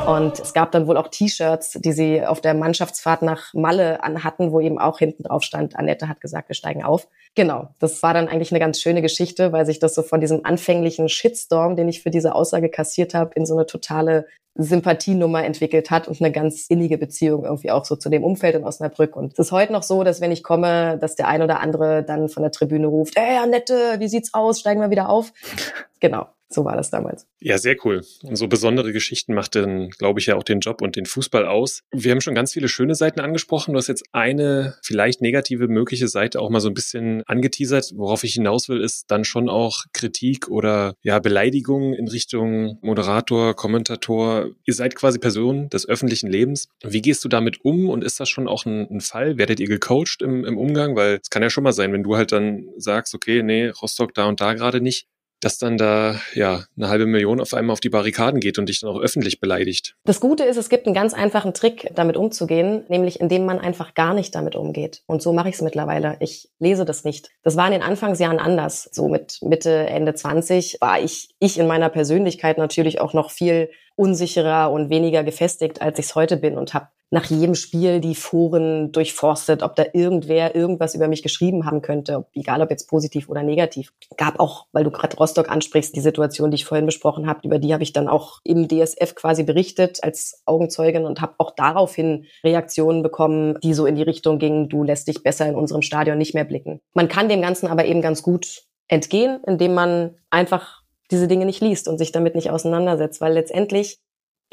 Und es gab dann wohl auch T-Shirts, die sie auf der Mannschaftsfahrt nach Malle anhatten, wo eben auch hinten drauf stand, Annette hat gesagt, wir steigen auf. Genau, das war dann eigentlich eine ganz schöne Geschichte, weil sich das so von diesem anfänglichen Shitstorm, den ich für diese Aussage kassiert habe, in so eine totale Sympathienummer entwickelt hat und eine ganz innige Beziehung irgendwie auch so zu dem Umfeld in Osnabrück. Und es ist heute noch so, dass wenn ich komme, dass der ein oder andere dann von der Tribüne ruft, ey Annette, wie sieht's aus? Steigen wir wieder auf? Genau. So war das damals. Ja, sehr cool. Und so besondere Geschichten macht dann, glaube ich, ja auch den Job und den Fußball aus. Wir haben schon ganz viele schöne Seiten angesprochen. Du hast jetzt eine vielleicht negative mögliche Seite auch mal so ein bisschen angeteasert. Worauf ich hinaus will, ist dann schon auch Kritik oder ja, Beleidigung in Richtung Moderator, Kommentator. Ihr seid quasi Personen des öffentlichen Lebens. Wie gehst du damit um und ist das schon auch ein, ein Fall? Werdet ihr gecoacht im, im Umgang? Weil es kann ja schon mal sein, wenn du halt dann sagst, okay, nee, Rostock da und da gerade nicht, dass dann da ja eine halbe Million auf einmal auf die Barrikaden geht und dich dann auch öffentlich beleidigt. Das Gute ist, es gibt einen ganz einfachen Trick, damit umzugehen, nämlich indem man einfach gar nicht damit umgeht. Und so mache ich es mittlerweile. Ich lese das nicht. Das war in den Anfangsjahren anders. So mit Mitte, Ende 20 war ich, ich in meiner Persönlichkeit natürlich auch noch viel unsicherer und weniger gefestigt, als ich es heute bin und habe nach jedem Spiel die Foren durchforstet, ob da irgendwer irgendwas über mich geschrieben haben könnte, egal ob jetzt positiv oder negativ. Gab auch, weil du gerade Rostock ansprichst, die Situation, die ich vorhin besprochen habe, über die habe ich dann auch im DSF quasi berichtet als Augenzeugin und habe auch daraufhin Reaktionen bekommen, die so in die Richtung gingen, du lässt dich besser in unserem Stadion nicht mehr blicken. Man kann dem Ganzen aber eben ganz gut entgehen, indem man einfach diese Dinge nicht liest und sich damit nicht auseinandersetzt, weil letztendlich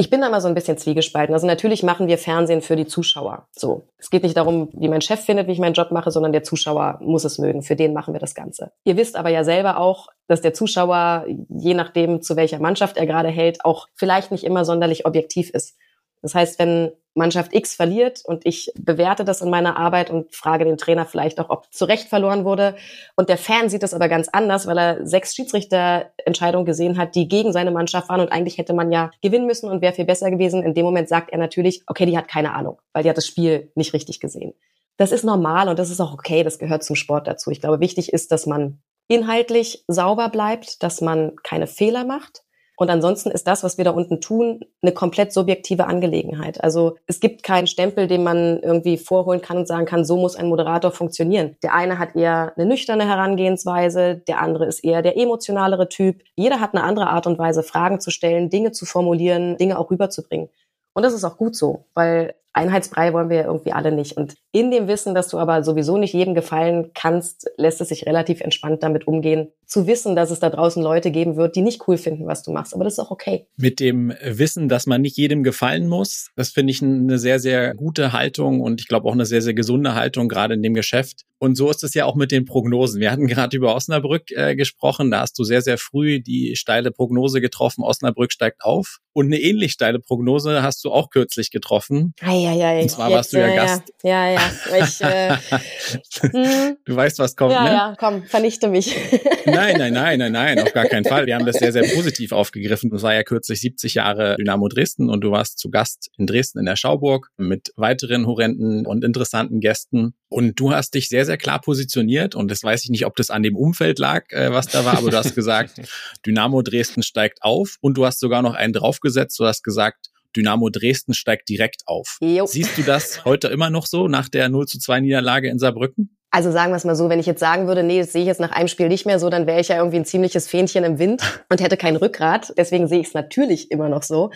ich bin da mal so ein bisschen zwiegespalten. Also natürlich machen wir Fernsehen für die Zuschauer. So. Es geht nicht darum, wie mein Chef findet, wie ich meinen Job mache, sondern der Zuschauer muss es mögen. Für den machen wir das Ganze. Ihr wisst aber ja selber auch, dass der Zuschauer, je nachdem, zu welcher Mannschaft er gerade hält, auch vielleicht nicht immer sonderlich objektiv ist. Das heißt, wenn Mannschaft X verliert und ich bewerte das in meiner Arbeit und frage den Trainer vielleicht auch, ob zu Recht verloren wurde. Und der Fan sieht das aber ganz anders, weil er sechs Schiedsrichterentscheidungen gesehen hat, die gegen seine Mannschaft waren und eigentlich hätte man ja gewinnen müssen und wäre viel besser gewesen. In dem Moment sagt er natürlich, okay, die hat keine Ahnung, weil die hat das Spiel nicht richtig gesehen. Das ist normal und das ist auch okay, das gehört zum Sport dazu. Ich glaube, wichtig ist, dass man inhaltlich sauber bleibt, dass man keine Fehler macht und ansonsten ist das, was wir da unten tun, eine komplett subjektive Angelegenheit. Also es gibt keinen Stempel, den man irgendwie vorholen kann und sagen kann, so muss ein Moderator funktionieren. Der eine hat eher eine nüchterne Herangehensweise, der andere ist eher der emotionalere Typ. Jeder hat eine andere Art und Weise, Fragen zu stellen, Dinge zu formulieren, Dinge auch rüberzubringen. Und das ist auch gut so, weil Einheitsbrei wollen wir irgendwie alle nicht. Und in dem Wissen, dass du aber sowieso nicht jedem gefallen kannst, lässt es sich relativ entspannt damit umgehen, zu wissen, dass es da draußen Leute geben wird, die nicht cool finden, was du machst. Aber das ist auch okay. Mit dem Wissen, dass man nicht jedem gefallen muss, das finde ich eine sehr, sehr gute Haltung und ich glaube auch eine sehr, sehr gesunde Haltung, gerade in dem Geschäft. Und so ist es ja auch mit den Prognosen. Wir hatten gerade über Osnabrück äh, gesprochen. Da hast du sehr, sehr früh die steile Prognose getroffen. Osnabrück steigt auf. Und eine ähnlich steile Prognose hast du auch kürzlich getroffen. Ei, ei, ei. Und zwar Jetzt, warst du ja, ja Gast. Ja, ja. ja. Ich, äh, hm. Du weißt, was kommt, ja, ne? Ja, komm, vernichte mich. nein, nein, nein, nein, nein, auf gar keinen Fall. Wir haben das sehr, sehr positiv aufgegriffen. Das war ja kürzlich 70 Jahre Dynamo Dresden und du warst zu Gast in Dresden in der Schauburg mit weiteren horrenden und interessanten Gästen. Und du hast dich sehr, sehr klar positioniert und das weiß ich nicht, ob das an dem Umfeld lag, äh, was da war, aber du hast gesagt, Dynamo Dresden steigt auf und du hast sogar noch einen draufgesetzt. Du hast gesagt, Dynamo Dresden steigt direkt auf. Jo. Siehst du das heute immer noch so nach der 0 zu 2 Niederlage in Saarbrücken? Also sagen wir es mal so, wenn ich jetzt sagen würde, nee, das sehe ich jetzt nach einem Spiel nicht mehr so, dann wäre ich ja irgendwie ein ziemliches Fähnchen im Wind und hätte kein Rückgrat. Deswegen sehe ich es natürlich immer noch so.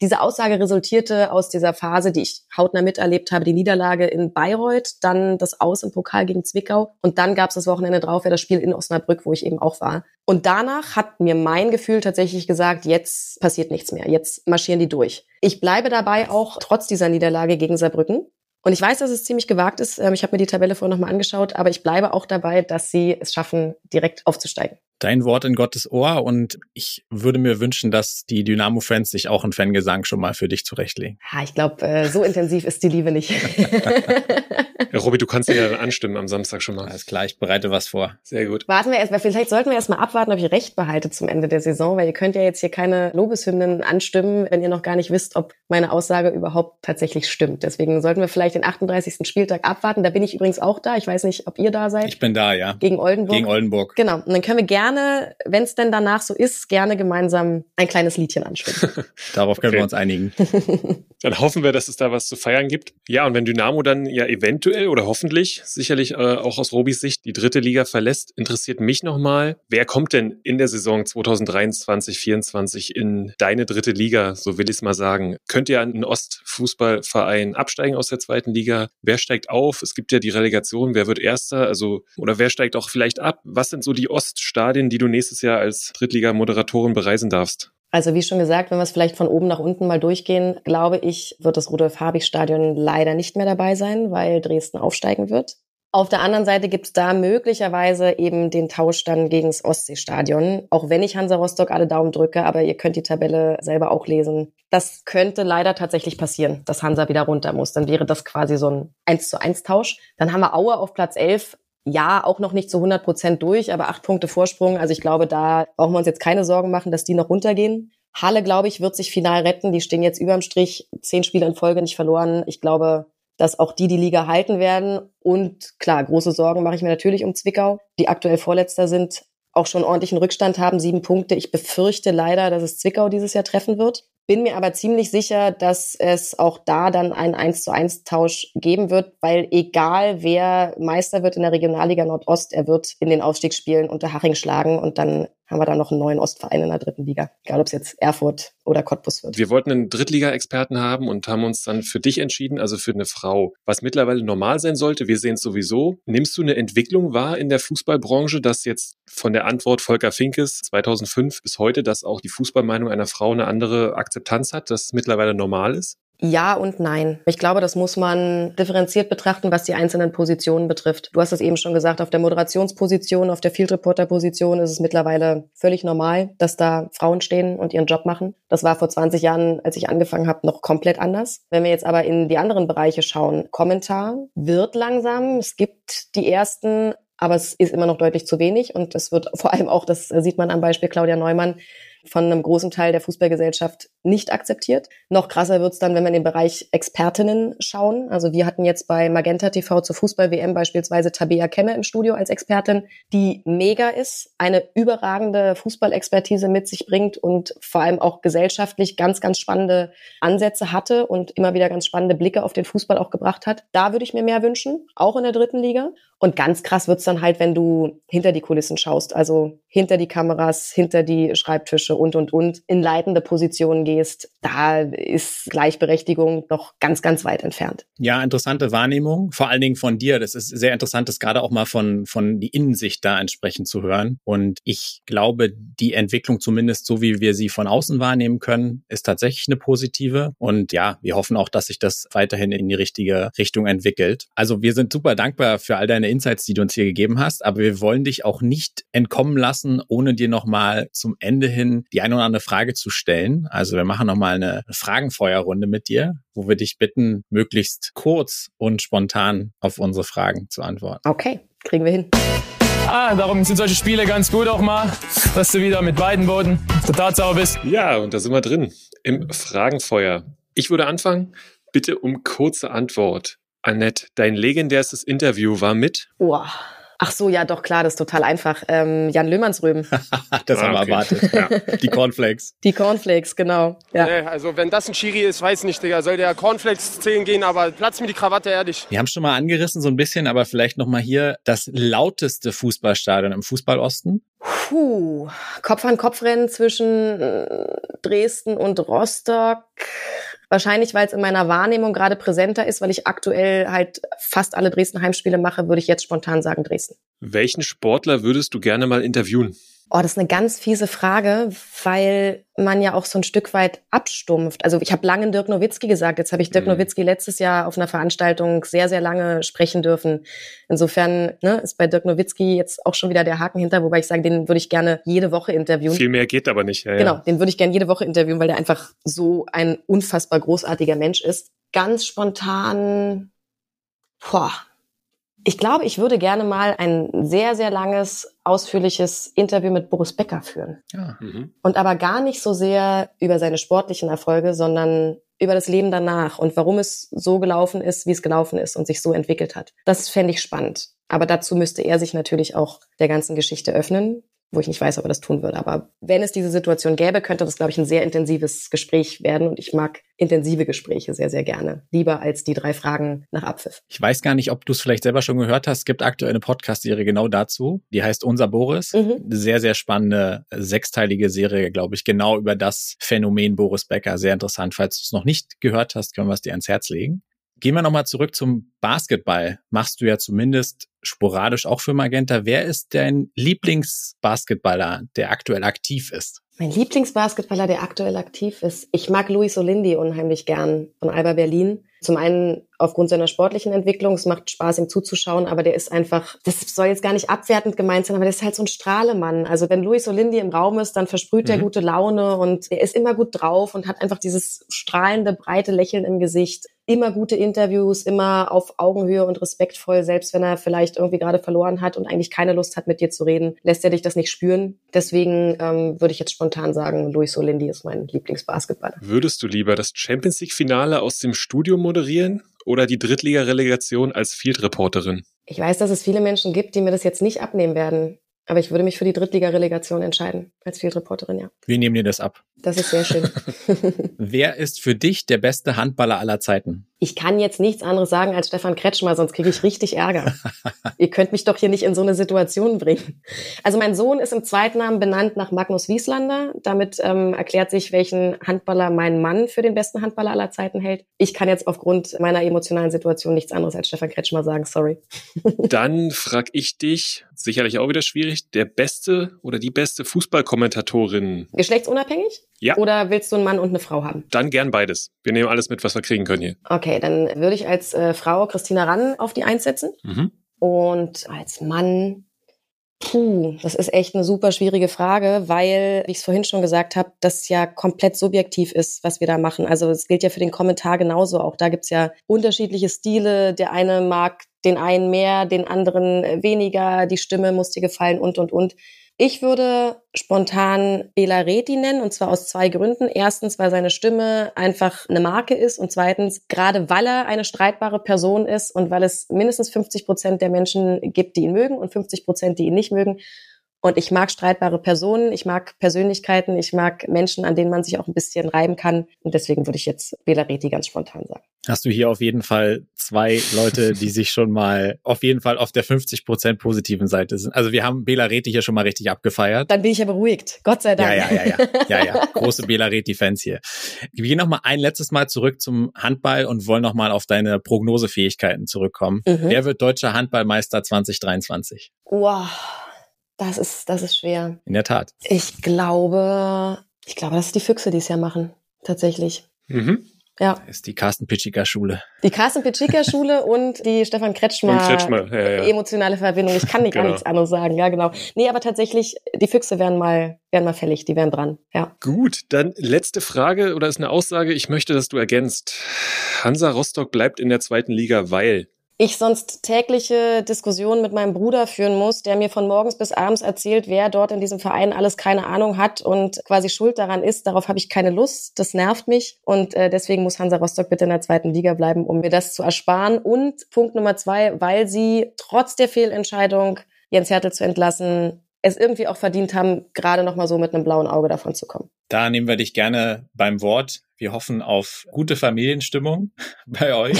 Diese Aussage resultierte aus dieser Phase, die ich hautnah miterlebt habe, die Niederlage in Bayreuth, dann das Aus im Pokal gegen Zwickau und dann gab es das Wochenende drauf ja das Spiel in Osnabrück, wo ich eben auch war. Und danach hat mir mein Gefühl tatsächlich gesagt, jetzt passiert nichts mehr, jetzt marschieren die durch. Ich bleibe dabei auch trotz dieser Niederlage gegen Saarbrücken. Und ich weiß, dass es ziemlich gewagt ist. Ähm, ich habe mir die Tabelle vorher nochmal angeschaut, aber ich bleibe auch dabei, dass sie es schaffen, direkt aufzusteigen. Dein Wort in Gottes Ohr und ich würde mir wünschen, dass die Dynamo-Fans sich auch einen Fangesang schon mal für dich zurechtlegen. Ja, ich glaube, äh, so intensiv ist die Liebe nicht. ja, Robby, du kannst ja anstimmen am Samstag schon mal. Alles klar, ich bereite was vor. Sehr gut. Warten wir erstmal, vielleicht sollten wir erstmal abwarten, ob ich recht behalte zum Ende der Saison, weil ihr könnt ja jetzt hier keine Lobeshymnen anstimmen, wenn ihr noch gar nicht wisst, ob meine Aussage überhaupt tatsächlich stimmt. Deswegen sollten wir vielleicht den 38. Spieltag abwarten. Da bin ich übrigens auch da. Ich weiß nicht, ob ihr da seid. Ich bin da, ja. Gegen Oldenburg. Gegen Oldenburg. Genau. Und dann können wir gerne, wenn es denn danach so ist, gerne gemeinsam ein kleines Liedchen anstimmen. Darauf können okay. wir uns einigen. dann hoffen wir, dass es da was zu feiern gibt. Ja, und wenn Dynamo dann ja eventuell oder hoffentlich sicherlich äh, auch aus Robis Sicht die dritte Liga verlässt, interessiert mich nochmal, wer kommt denn in der Saison 2023, 2024 in deine dritte Liga, so will ich es mal sagen. Könnt ihr ein Ostfußballverein absteigen aus der zweiten Liga? Wer steigt auf? Es gibt ja die Relegation, wer wird Erster? Also, oder wer steigt auch vielleicht ab? Was sind so die Oststadien, die du nächstes Jahr als Drittliga-Moderatorin bereisen darfst? Also wie schon gesagt, wenn wir es vielleicht von oben nach unten mal durchgehen, glaube ich, wird das Rudolf-Habich-Stadion leider nicht mehr dabei sein, weil Dresden aufsteigen wird. Auf der anderen Seite gibt es da möglicherweise eben den Tausch dann gegen das Ostseestadion. Auch wenn ich Hansa Rostock alle Daumen drücke, aber ihr könnt die Tabelle selber auch lesen. Das könnte leider tatsächlich passieren, dass Hansa wieder runter muss. Dann wäre das quasi so ein 1 zu 1 Tausch. Dann haben wir Aue auf Platz 11 ja, auch noch nicht zu 100 Prozent durch, aber acht Punkte Vorsprung. Also ich glaube, da brauchen wir uns jetzt keine Sorgen machen, dass die noch runtergehen. Halle, glaube ich, wird sich final retten. Die stehen jetzt überm Strich, zehn Spiele in Folge nicht verloren. Ich glaube, dass auch die die Liga halten werden. Und klar, große Sorgen mache ich mir natürlich um Zwickau, die aktuell Vorletzter sind, auch schon ordentlichen Rückstand haben, sieben Punkte. Ich befürchte leider, dass es Zwickau dieses Jahr treffen wird. Bin mir aber ziemlich sicher, dass es auch da dann einen 1 zu 1 Tausch geben wird, weil egal wer Meister wird in der Regionalliga Nordost, er wird in den Aufstiegsspielen unter Haching schlagen und dann haben wir da noch einen neuen Ostverein in der dritten Liga. Egal, ob es jetzt Erfurt oder Cottbus wird. Wir wollten einen Drittliga-Experten haben und haben uns dann für dich entschieden, also für eine Frau. Was mittlerweile normal sein sollte, wir sehen es sowieso. Nimmst du eine Entwicklung wahr in der Fußballbranche, dass jetzt von der Antwort Volker Finkes 2005 bis heute, dass auch die Fußballmeinung einer Frau eine andere Akzeptanz hat, dass es mittlerweile normal ist? Ja und nein. Ich glaube, das muss man differenziert betrachten, was die einzelnen Positionen betrifft. Du hast es eben schon gesagt, auf der Moderationsposition, auf der Field Reporter Position ist es mittlerweile völlig normal, dass da Frauen stehen und ihren Job machen. Das war vor 20 Jahren, als ich angefangen habe, noch komplett anders. Wenn wir jetzt aber in die anderen Bereiche schauen, Kommentar wird langsam. Es gibt die ersten, aber es ist immer noch deutlich zu wenig und es wird vor allem auch, das sieht man am Beispiel Claudia Neumann, von einem großen Teil der Fußballgesellschaft nicht akzeptiert. Noch krasser wird's dann, wenn wir in den Bereich Expertinnen schauen. Also wir hatten jetzt bei Magenta TV zur Fußball-WM beispielsweise Tabea Kemme im Studio als Expertin, die mega ist, eine überragende Fußballexpertise mit sich bringt und vor allem auch gesellschaftlich ganz, ganz spannende Ansätze hatte und immer wieder ganz spannende Blicke auf den Fußball auch gebracht hat. Da würde ich mir mehr wünschen, auch in der dritten Liga. Und ganz krass wird's dann halt, wenn du hinter die Kulissen schaust, also hinter die Kameras, hinter die Schreibtische Branche und, und, und in leitende Positionen gehst, da ist Gleichberechtigung noch ganz, ganz weit entfernt. Ja, interessante Wahrnehmung, vor allen Dingen von dir. Das ist sehr interessant, das gerade auch mal von, von die Innensicht da entsprechend zu hören. Und ich glaube, die Entwicklung zumindest so, wie wir sie von außen wahrnehmen können, ist tatsächlich eine positive. Und ja, wir hoffen auch, dass sich das weiterhin in die richtige Richtung entwickelt. Also wir sind super dankbar für all deine Insights, die du uns hier gegeben hast, aber wir wollen dich auch nicht entkommen lassen, ohne dir nochmal zum Ende hin die eine oder andere Frage zu stellen. Also wir machen nochmal eine Fragenfeuerrunde mit dir, wo wir dich bitten, möglichst kurz und spontan auf unsere Fragen zu antworten. Okay, kriegen wir hin. Ah, darum sind solche Spiele ganz gut auch mal, dass du wieder mit beiden Boden der Tatsache bist. Ja, und da sind wir drin im Fragenfeuer. Ich würde anfangen. Bitte um kurze Antwort. Annette, dein legendärstes Interview war mit? Boah. Ach so, ja, doch, klar, das ist total einfach. Ähm, Jan Löhmannsröben. das haben wir Ah, okay. erwartet. Ja. Die Cornflakes. Die Cornflakes, genau. Ja. Nee, also wenn das ein Schiri ist, weiß nicht, Digga. Soll der Cornflakes zählen gehen, aber platz mir die Krawatte ehrlich. Wir haben schon mal angerissen, so ein bisschen, aber vielleicht nochmal hier das lauteste Fußballstadion im Fußballosten. Puh, Kopf an Kopf rennen zwischen Dresden und Rostock. Wahrscheinlich, weil es in meiner Wahrnehmung gerade präsenter ist, weil ich aktuell halt fast alle Dresden Heimspiele mache, würde ich jetzt spontan sagen Dresden. Welchen Sportler würdest du gerne mal interviewen? Oh, das ist eine ganz fiese Frage, weil man ja auch so ein Stück weit abstumpft. Also ich habe lange Dirk Nowitzki gesagt, jetzt habe ich Dirk Mhm. Nowitzki letztes Jahr auf einer Veranstaltung sehr, sehr lange sprechen dürfen. Insofern ne, ist bei Dirk Nowitzki jetzt auch schon wieder der Haken hinter, wobei ich sage, den würde ich gerne jede Woche interviewen. Viel mehr geht aber nicht. Ja, Genau, Ja. den würde ich gerne jede Woche interviewen, weil der einfach so ein unfassbar großartiger Mensch ist. Ganz spontan, boah, ich glaube, ich würde gerne mal ein sehr, sehr langes, ausführliches Interview mit Boris Becker führen. Ja. Mhm. Und aber gar nicht so sehr über seine sportlichen Erfolge, sondern über das Leben danach und warum es so gelaufen ist, wie es gelaufen ist und sich so entwickelt hat. Das fände ich spannend. Aber dazu müsste er sich natürlich auch der ganzen Geschichte öffnen, wo ich nicht weiß, ob er das tun würde. Aber wenn es diese Situation gäbe, könnte das, glaube ich, ein sehr intensives Gespräch werden. Und ich mag intensive Gespräche sehr, sehr gerne. Lieber als die drei Fragen nach Abpfiff. Ich weiß gar nicht, ob du es vielleicht selber schon gehört hast. Es gibt aktuell eine Podcast-Serie genau dazu. Die heißt Unser Boris. Mhm. Eine sehr, sehr spannende äh, sechsteilige Serie, glaube ich, genau über das Phänomen Boris Becker. Sehr interessant. Falls du es noch nicht gehört hast, können wir es dir ans Herz legen. Gehen wir nochmal zurück zum Basketball. Machst du ja zumindest sporadisch auch für Magenta. Wer ist dein Lieblingsbasketballer, der aktuell aktiv ist? Mein Lieblingsbasketballer, der aktuell aktiv ist. Ich mag Luis Olindi unheimlich gern von Alba Berlin. Zum einen aufgrund seiner sportlichen Entwicklung. Es macht Spaß, ihm zuzuschauen, aber der ist einfach, das soll jetzt gar nicht abwertend gemeint sein, aber der ist halt so ein Strahlemann. Also wenn Luis Olindi im Raum ist, dann versprüht er Mhm. gute Laune und er ist immer gut drauf und hat einfach dieses strahlende, breite Lächeln im Gesicht. Immer gute Interviews, immer auf Augenhöhe und respektvoll, selbst wenn er vielleicht irgendwie gerade verloren hat und eigentlich keine Lust hat, mit dir zu reden, lässt er dich das nicht spüren. Deswegen ähm, würde ich jetzt spontan sagen, Luis Olindi ist mein Lieblingsbasketballer. Würdest du lieber das Champions League-Finale aus dem Studio moderieren oder die Drittliga-Relegation als Field-Reporterin? Ich weiß, dass es viele Menschen gibt, die mir das jetzt nicht abnehmen werden. Aber ich würde mich für die Drittliga-Relegation entscheiden, als Field Reporterin, ja. Wir nehmen dir das ab. Das ist sehr schön. Wer ist für dich der beste Handballer aller Zeiten? Ich kann jetzt nichts anderes sagen als Stefan Kretschmer, sonst kriege ich richtig Ärger. Ihr könnt mich doch hier nicht in so eine Situation bringen. Also mein Sohn ist im Zweitnamen benannt nach Magnus Wieslander. Damit ähm, erklärt sich, welchen Handballer mein Mann für den besten Handballer aller Zeiten hält. Ich kann jetzt aufgrund meiner emotionalen Situation nichts anderes als Stefan Kretschmer sagen. Sorry. Dann frag ich dich, sicherlich auch wieder schwierig, der beste oder die beste Fußballkommentatorin? Geschlechtsunabhängig? Ja. Oder willst du einen Mann und eine Frau haben? Dann gern beides. Wir nehmen alles mit, was wir kriegen können hier. Okay, dann würde ich als äh, Frau Christina Rann auf die Eins setzen. Mhm. Und als Mann, puh, das ist echt eine super schwierige Frage, weil, wie ich es vorhin schon gesagt habe, das ja komplett subjektiv ist, was wir da machen. Also es gilt ja für den Kommentar genauso. Auch da gibt's ja unterschiedliche Stile. Der eine mag den einen mehr, den anderen äh, weniger, die Stimme muss dir gefallen und, und, und. Ich würde spontan Bela Reti nennen, und zwar aus zwei Gründen. Erstens, weil seine Stimme einfach eine Marke ist und zweitens, gerade weil er eine streitbare Person ist und weil es mindestens 50 Prozent der Menschen gibt, die ihn mögen und 50 Prozent, die ihn nicht mögen. Und ich mag streitbare Personen, ich mag Persönlichkeiten, ich mag Menschen, an denen man sich auch ein bisschen reiben kann. Und deswegen würde ich jetzt Bela Reti ganz spontan sagen. Hast du hier auf jeden Fall zwei Leute, die sich schon mal auf jeden Fall auf der 50 Prozent positiven Seite sind. Also wir haben Bela Reti hier schon mal richtig abgefeiert. Dann bin ich ja beruhigt. Gott sei Dank. Ja, ja, ja, ja. ja, ja. Große Bela Reti-Fans hier. Wir gehen noch mal ein letztes Mal zurück zum Handball und wollen noch mal auf deine Prognosefähigkeiten zurückkommen. Mhm. Wer wird deutscher Handballmeister 2023? Wow. Das ist, das ist schwer. In der Tat. Ich glaube, ich glaube, dass die Füchse dieses Jahr machen. Tatsächlich. Mhm. Ja. Das ist die Carsten Pitschika Schule. Die Carsten Pitschika Schule und die Stefan Kretschmer, Kretschmer ja, ja. emotionale Verbindung. Ich kann nicht genau. gar nichts anderes sagen. Ja, genau. Nee, aber tatsächlich, die Füchse werden mal, werden mal fällig. Die werden dran. Ja. Gut. Dann letzte Frage oder ist eine Aussage. Ich möchte, dass du ergänzt. Hansa Rostock bleibt in der zweiten Liga, weil ich sonst tägliche Diskussionen mit meinem Bruder führen muss, der mir von morgens bis abends erzählt, wer dort in diesem Verein alles keine Ahnung hat und quasi schuld daran ist. Darauf habe ich keine Lust. Das nervt mich. Und äh, deswegen muss Hansa Rostock bitte in der zweiten Liga bleiben, um mir das zu ersparen. Und Punkt Nummer zwei, weil sie trotz der Fehlentscheidung, Jens Hertel zu entlassen, es irgendwie auch verdient haben, gerade noch mal so mit einem blauen Auge davon zu kommen. Da nehmen wir dich gerne beim Wort. Wir hoffen auf gute Familienstimmung bei euch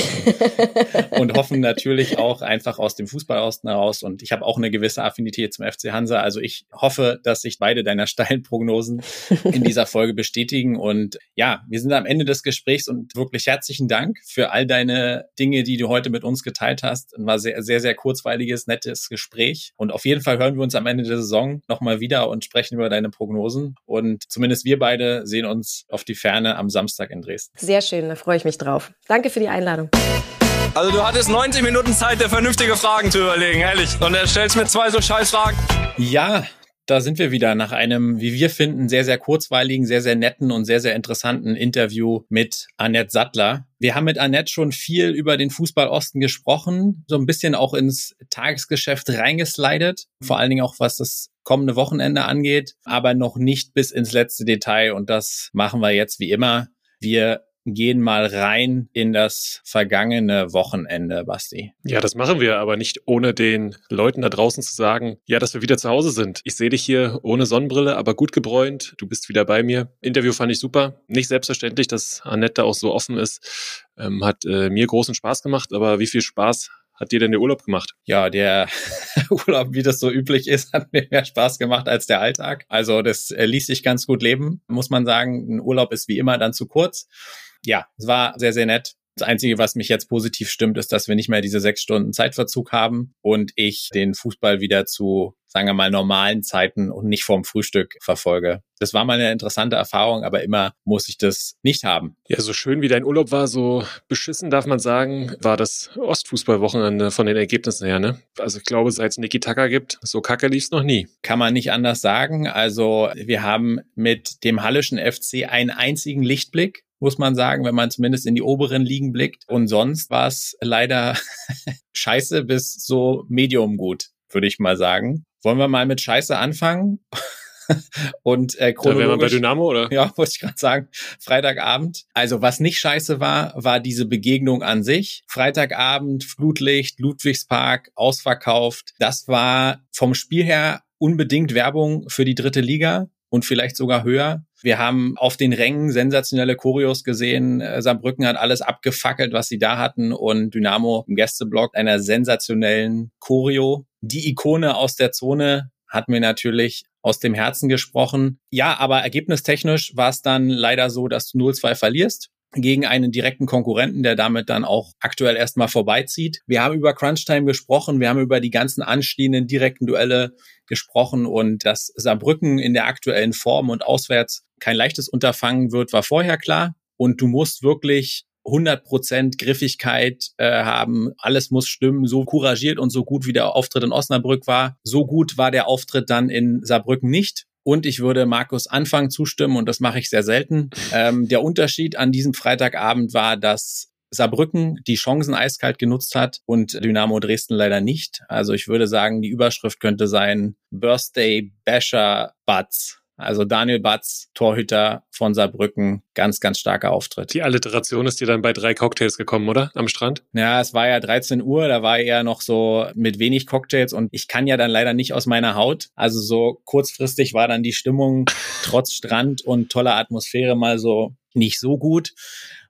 und hoffen natürlich auch einfach aus dem Fußballosten heraus. Und ich habe auch eine gewisse Affinität zum FC Hansa. Also ich hoffe, dass sich beide deiner steilen Prognosen in dieser Folge bestätigen. Und ja, wir sind am Ende des Gesprächs und wirklich herzlichen Dank für all deine Dinge, die du heute mit uns geteilt hast. War sehr, sehr, sehr kurzweiliges, nettes Gespräch. Und auf jeden Fall hören wir uns am Ende der Saison nochmal wieder und sprechen über deine Prognosen. Und zumindest wir beide sehen uns auf die Ferne am Samstag Samstag in Dresden. Sehr schön, da freue ich mich drauf. Danke für die Einladung. Also du hattest 90 Minuten Zeit, dir vernünftige Fragen zu überlegen, ehrlich. Und er stellst mir zwei so scheiß Fragen. Ja, da sind wir wieder nach einem, wie wir finden, sehr, sehr kurzweiligen, sehr, sehr netten und sehr, sehr interessanten Interview mit Annette Sattler. Wir haben mit Annette schon viel über den Fußball Osten gesprochen, so ein bisschen auch ins Tagesgeschäft reingeslidet, vor allen Dingen auch was das kommende Wochenende angeht, aber noch nicht bis ins letzte Detail und das machen wir jetzt wie immer. Wir gehen mal rein in das vergangene Wochenende, Basti. Ja, das machen wir, aber nicht ohne den Leuten da draußen zu sagen, ja, dass wir wieder zu Hause sind. Ich sehe dich hier ohne Sonnenbrille, aber gut gebräunt. Du bist wieder bei mir. Interview fand ich super. Nicht selbstverständlich, dass Annette auch so offen ist. Ähm, hat äh, mir großen Spaß gemacht, aber wie viel Spaß hat dir denn der Urlaub gemacht? Ja, der Urlaub, wie das so üblich ist, hat mir mehr Spaß gemacht als der Alltag. Also das äh, ließ sich ganz gut leben, muss man sagen. Ein Urlaub ist wie immer dann zu kurz ja, es war sehr, sehr nett. Das Einzige, was mich jetzt positiv stimmt, ist, dass wir nicht mehr diese sechs Stunden Zeitverzug haben und ich den Fußball wieder zu, sagen wir mal, normalen Zeiten und nicht vorm Frühstück verfolge. Das war mal eine interessante Erfahrung, aber immer muss ich das nicht haben. Ja, so schön wie dein Urlaub war, so beschissen darf man sagen, war das Ostfußballwochenende von den Ergebnissen her, ne? Also ich glaube, seit es Niki Tucker gibt, so kacke lief's noch nie. Kann man nicht anders sagen. Also wir haben mit dem Hallischen FC einen einzigen Lichtblick muss man sagen, wenn man zumindest in die oberen Ligen blickt. Und sonst war es leider scheiße bis so medium gut, würde ich mal sagen. Wollen wir mal mit Scheiße anfangen? und äh, chronologisch. Da bei Dynamo, oder? Ja, wollte ich gerade sagen. Freitagabend. Also was nicht scheiße war, war diese Begegnung an sich. Freitagabend, Flutlicht, Ludwigspark, ausverkauft. Das war vom Spiel her unbedingt Werbung für die dritte Liga und vielleicht sogar höher. Wir haben auf den Rängen sensationelle Choreos gesehen. Äh, Saarbrücken hat alles abgefackelt, was sie da hatten und Dynamo im Gästeblock einer sensationellen Choreo. Die Ikone aus der Zone hat mir natürlich aus dem Herzen gesprochen. Ja, aber ergebnistechnisch war es dann leider so, dass du 0-2 verlierst gegen einen direkten Konkurrenten, der damit dann auch aktuell erstmal vorbeizieht. Wir haben über Crunchtime gesprochen, wir haben über die ganzen anstehenden direkten Duelle gesprochen und dass Saarbrücken in der aktuellen Form und auswärts kein leichtes Unterfangen wird, war vorher klar. Und du musst wirklich 100% Griffigkeit äh, haben, alles muss stimmen, so couragiert und so gut wie der Auftritt in Osnabrück war. So gut war der Auftritt dann in Saarbrücken nicht. Und ich würde Markus Anfang zustimmen, und das mache ich sehr selten. Ähm, der Unterschied an diesem Freitagabend war, dass Saarbrücken die Chancen eiskalt genutzt hat und Dynamo Dresden leider nicht. Also ich würde sagen, die Überschrift könnte sein Birthday Basher Butts. Also Daniel Batz, Torhüter von Saarbrücken, ganz, ganz starker Auftritt. Die Alliteration ist dir dann bei drei Cocktails gekommen, oder? Am Strand? Ja, es war ja 13 Uhr, da war er noch so mit wenig Cocktails und ich kann ja dann leider nicht aus meiner Haut. Also so kurzfristig war dann die Stimmung trotz Strand und toller Atmosphäre mal so nicht so gut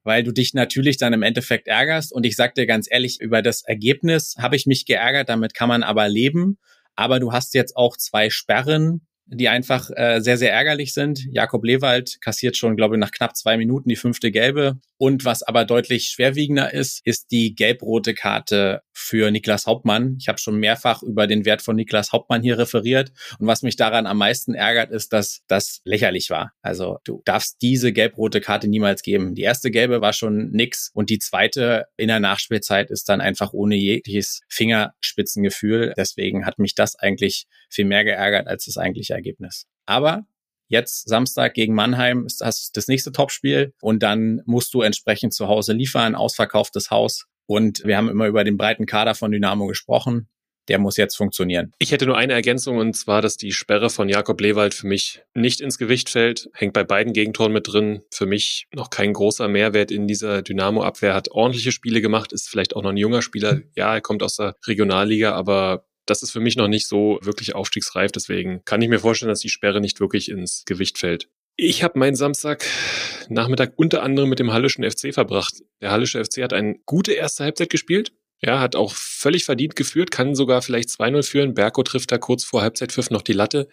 weil du dich natürlich dann im Endeffekt ärgerst. Und ich sag dir ganz ehrlich, über das Ergebnis habe ich mich geärgert, damit kann man aber leben. Aber du hast jetzt auch zwei Sperren die einfach äh, sehr, sehr ärgerlich sind. Jakob Lewald kassiert schon, glaube ich, nach knapp zwei Minuten die fünfte gelbe. Und was aber deutlich schwerwiegender ist, ist die gelb-rote Karte für Niklas Hauptmann. Ich habe schon mehrfach über den Wert von Niklas Hauptmann hier referiert. Und was mich daran am meisten ärgert, ist, dass das lächerlich war. Also du darfst diese gelb-rote Karte niemals geben. Die erste gelbe war schon nix. Und die zweite in der Nachspielzeit ist dann einfach ohne jegliches Fingerspitzengefühl. Deswegen hat mich das eigentlich viel mehr geärgert, als das eigentliche Ergebnis. Aber Jetzt Samstag gegen Mannheim ist das das nächste Topspiel und dann musst du entsprechend zu Hause liefern, ausverkauftes Haus. Und wir haben immer über den breiten Kader von Dynamo gesprochen. Der muss jetzt funktionieren. Ich hätte nur eine Ergänzung und zwar, dass die Sperre von Jakob Lewald für mich nicht ins Gewicht fällt. Hängt bei beiden Gegentoren mit drin. Für mich noch kein großer Mehrwert in dieser Dynamo-Abwehr. Hat ordentliche Spiele gemacht, ist vielleicht auch noch ein junger Spieler. Ja, er kommt aus der Regionalliga, aber das ist für mich noch nicht so wirklich aufstiegsreif. Deswegen kann ich mir vorstellen, dass die Sperre nicht wirklich ins Gewicht fällt. Ich habe meinen Samstagnachmittag unter anderem mit dem Hallischen FC verbracht. Der Hallische FC hat eine gute erste Halbzeit gespielt. Ja, hat auch völlig verdient geführt, kann sogar vielleicht 2-0 führen. Berko trifft da kurz vor Halbzeitpfiff noch die Latte.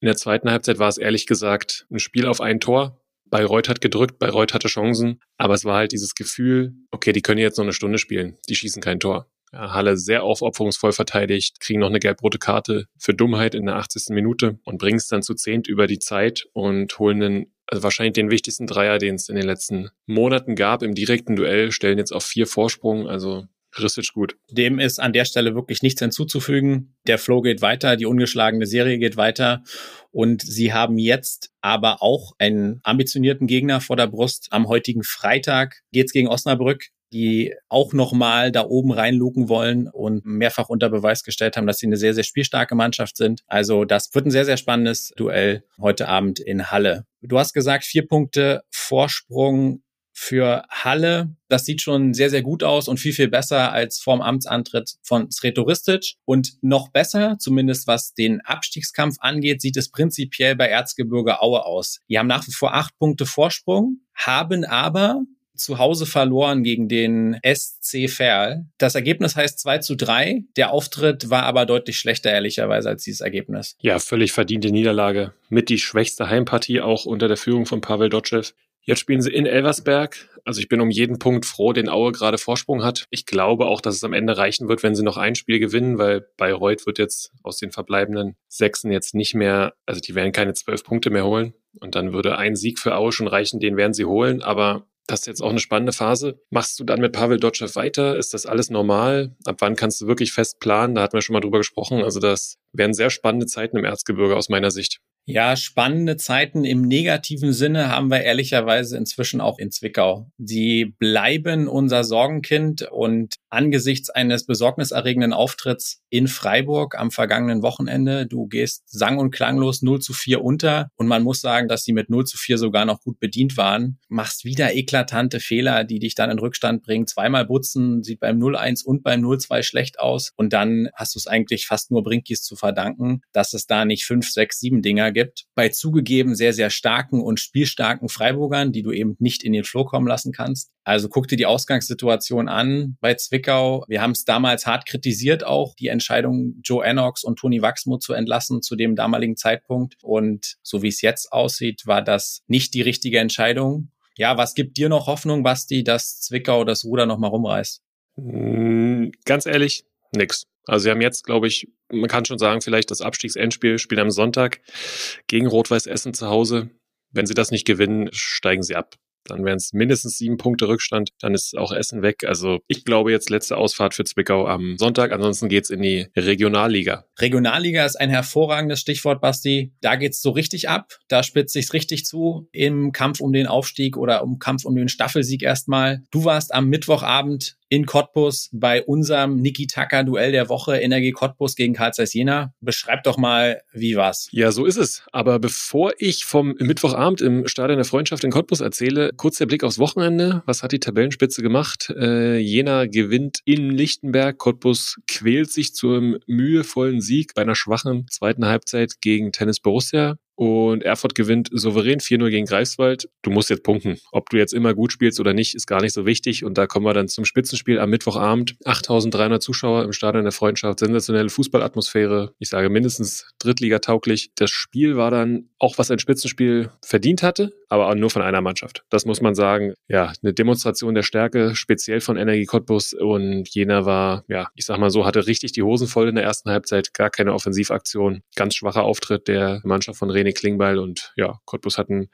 In der zweiten Halbzeit war es ehrlich gesagt ein Spiel auf ein Tor. Bayreuth hat gedrückt, Bayreuth hatte Chancen, aber es war halt dieses Gefühl, okay, die können jetzt noch eine Stunde spielen, die schießen kein Tor. Halle sehr aufopferungsvoll verteidigt, kriegen noch eine gelb-rote Karte für Dummheit in der 80. Minute und bringen es dann zu zehnt über die Zeit und holen den, also wahrscheinlich den wichtigsten Dreier, den es in den letzten Monaten gab im direkten Duell, stellen jetzt auf vier Vorsprung, also Ristic gut. Dem ist an der Stelle wirklich nichts hinzuzufügen. Der Flow geht weiter, die ungeschlagene Serie geht weiter und sie haben jetzt aber auch einen ambitionierten Gegner vor der Brust. Am heutigen Freitag geht's gegen Osnabrück die auch nochmal da oben reinluken wollen und mehrfach unter Beweis gestellt haben, dass sie eine sehr, sehr spielstarke Mannschaft sind. Also das wird ein sehr, sehr spannendes Duell heute Abend in Halle. Du hast gesagt, vier Punkte Vorsprung für Halle. Das sieht schon sehr, sehr gut aus und viel, viel besser als vorm Amtsantritt von Sretoristic. Und noch besser, zumindest was den Abstiegskampf angeht, sieht es prinzipiell bei Erzgebirge Aue aus. Die haben nach wie vor acht Punkte Vorsprung, haben aber zu Hause verloren gegen den SC Verl. Das Ergebnis heißt 2 zu 3. Der Auftritt war aber deutlich schlechter, ehrlicherweise, als dieses Ergebnis. Ja, völlig verdiente Niederlage. Mit die schwächste Heimpartie auch unter der Führung von Pavel Dotschew. Jetzt spielen sie in Elversberg. Also ich bin um jeden Punkt froh, den Aue gerade Vorsprung hat. Ich glaube auch, dass es am Ende reichen wird, wenn sie noch ein Spiel gewinnen, weil Bayreuth wird jetzt aus den verbleibenden Sechsen jetzt nicht mehr, also die werden keine zwölf Punkte mehr holen. Und dann würde ein Sieg für Aue schon reichen, den werden sie holen. Aber das ist jetzt auch eine spannende Phase. Machst du dann mit Pavel Dotschew weiter? Ist das alles normal? Ab wann kannst du wirklich fest planen? Da hatten wir schon mal drüber gesprochen. Also das wären sehr spannende Zeiten im Erzgebirge aus meiner Sicht. Ja, spannende Zeiten im negativen Sinne haben wir ehrlicherweise inzwischen auch in Zwickau. Sie bleiben unser Sorgenkind und angesichts eines besorgniserregenden Auftritts in Freiburg am vergangenen Wochenende, du gehst sang- und klanglos 0 zu 4 unter und man muss sagen, dass sie mit 0 zu 4 sogar noch gut bedient waren, machst wieder eklatante Fehler, die dich dann in Rückstand bringen. Zweimal Butzen sieht beim 0-1 und beim 0-2 schlecht aus und dann hast du es eigentlich fast nur Brinkis zu verdanken, dass es da nicht 5, 6, 7 Dinger gibt. Bei zugegeben sehr, sehr starken und spielstarken Freiburgern, die du eben nicht in den Flow kommen lassen kannst. Also guck dir die Ausgangssituation an bei Zwickau. Wir haben es damals hart kritisiert auch, die Entscheidung, Joe Ennox und Toni Wachsmuth zu entlassen zu dem damaligen Zeitpunkt. Und so wie es jetzt aussieht, war das nicht die richtige Entscheidung. Ja, was gibt dir noch Hoffnung, Basti, dass Zwickau das Ruder nochmal rumreißt? Hm, ganz ehrlich, nix. Also sie haben jetzt, glaube ich, man kann schon sagen, vielleicht das Abstiegsendspiel spielt am Sonntag gegen Rot-Weiß Essen zu Hause. Wenn sie das nicht gewinnen, steigen sie ab. Dann wären es mindestens sieben Punkte Rückstand. Dann ist auch Essen weg. Also ich glaube jetzt letzte Ausfahrt für Zwickau am Sonntag. Ansonsten geht's in die Regionalliga. Regionalliga ist ein hervorragendes Stichwort, Basti. Da geht's so richtig ab. Da spitzt sich's richtig zu im Kampf um den Aufstieg oder im Kampf um den Staffelsieg erstmal. Du warst am Mittwochabend in Cottbus bei unserem Niki Taka Duell der Woche Energie Cottbus gegen Karl Zeiss Jena. Beschreib doch mal, wie war's? Ja, so ist es. Aber bevor ich vom Mittwochabend im Stadion der Freundschaft in Cottbus erzähle, kurz der Blick aufs Wochenende. Was hat die Tabellenspitze gemacht? Äh, Jena gewinnt in Lichtenberg. Cottbus quält sich zum mühevollen Sieg bei einer schwachen zweiten Halbzeit gegen Tennis Borussia. Und Erfurt gewinnt souverän 4-0 gegen Greifswald. Du musst jetzt punkten. Ob du jetzt immer gut spielst oder nicht, ist gar nicht so wichtig. Und da kommen wir dann zum Spitzenspiel am Mittwochabend. 8300 Zuschauer im Stadion der Freundschaft. Sensationelle Fußballatmosphäre. Ich sage mindestens Drittliga-tauglich. Das Spiel war dann auch, was ein Spitzenspiel verdient hatte, aber auch nur von einer Mannschaft. Das muss man sagen. Ja, eine Demonstration der Stärke, speziell von Energie Cottbus. Und jener war, ja, ich sag mal so, hatte richtig die Hosen voll in der ersten Halbzeit. Gar keine Offensivaktion. Ganz schwacher Auftritt der Mannschaft von René René Klingbeil und ja, Cottbus hat ein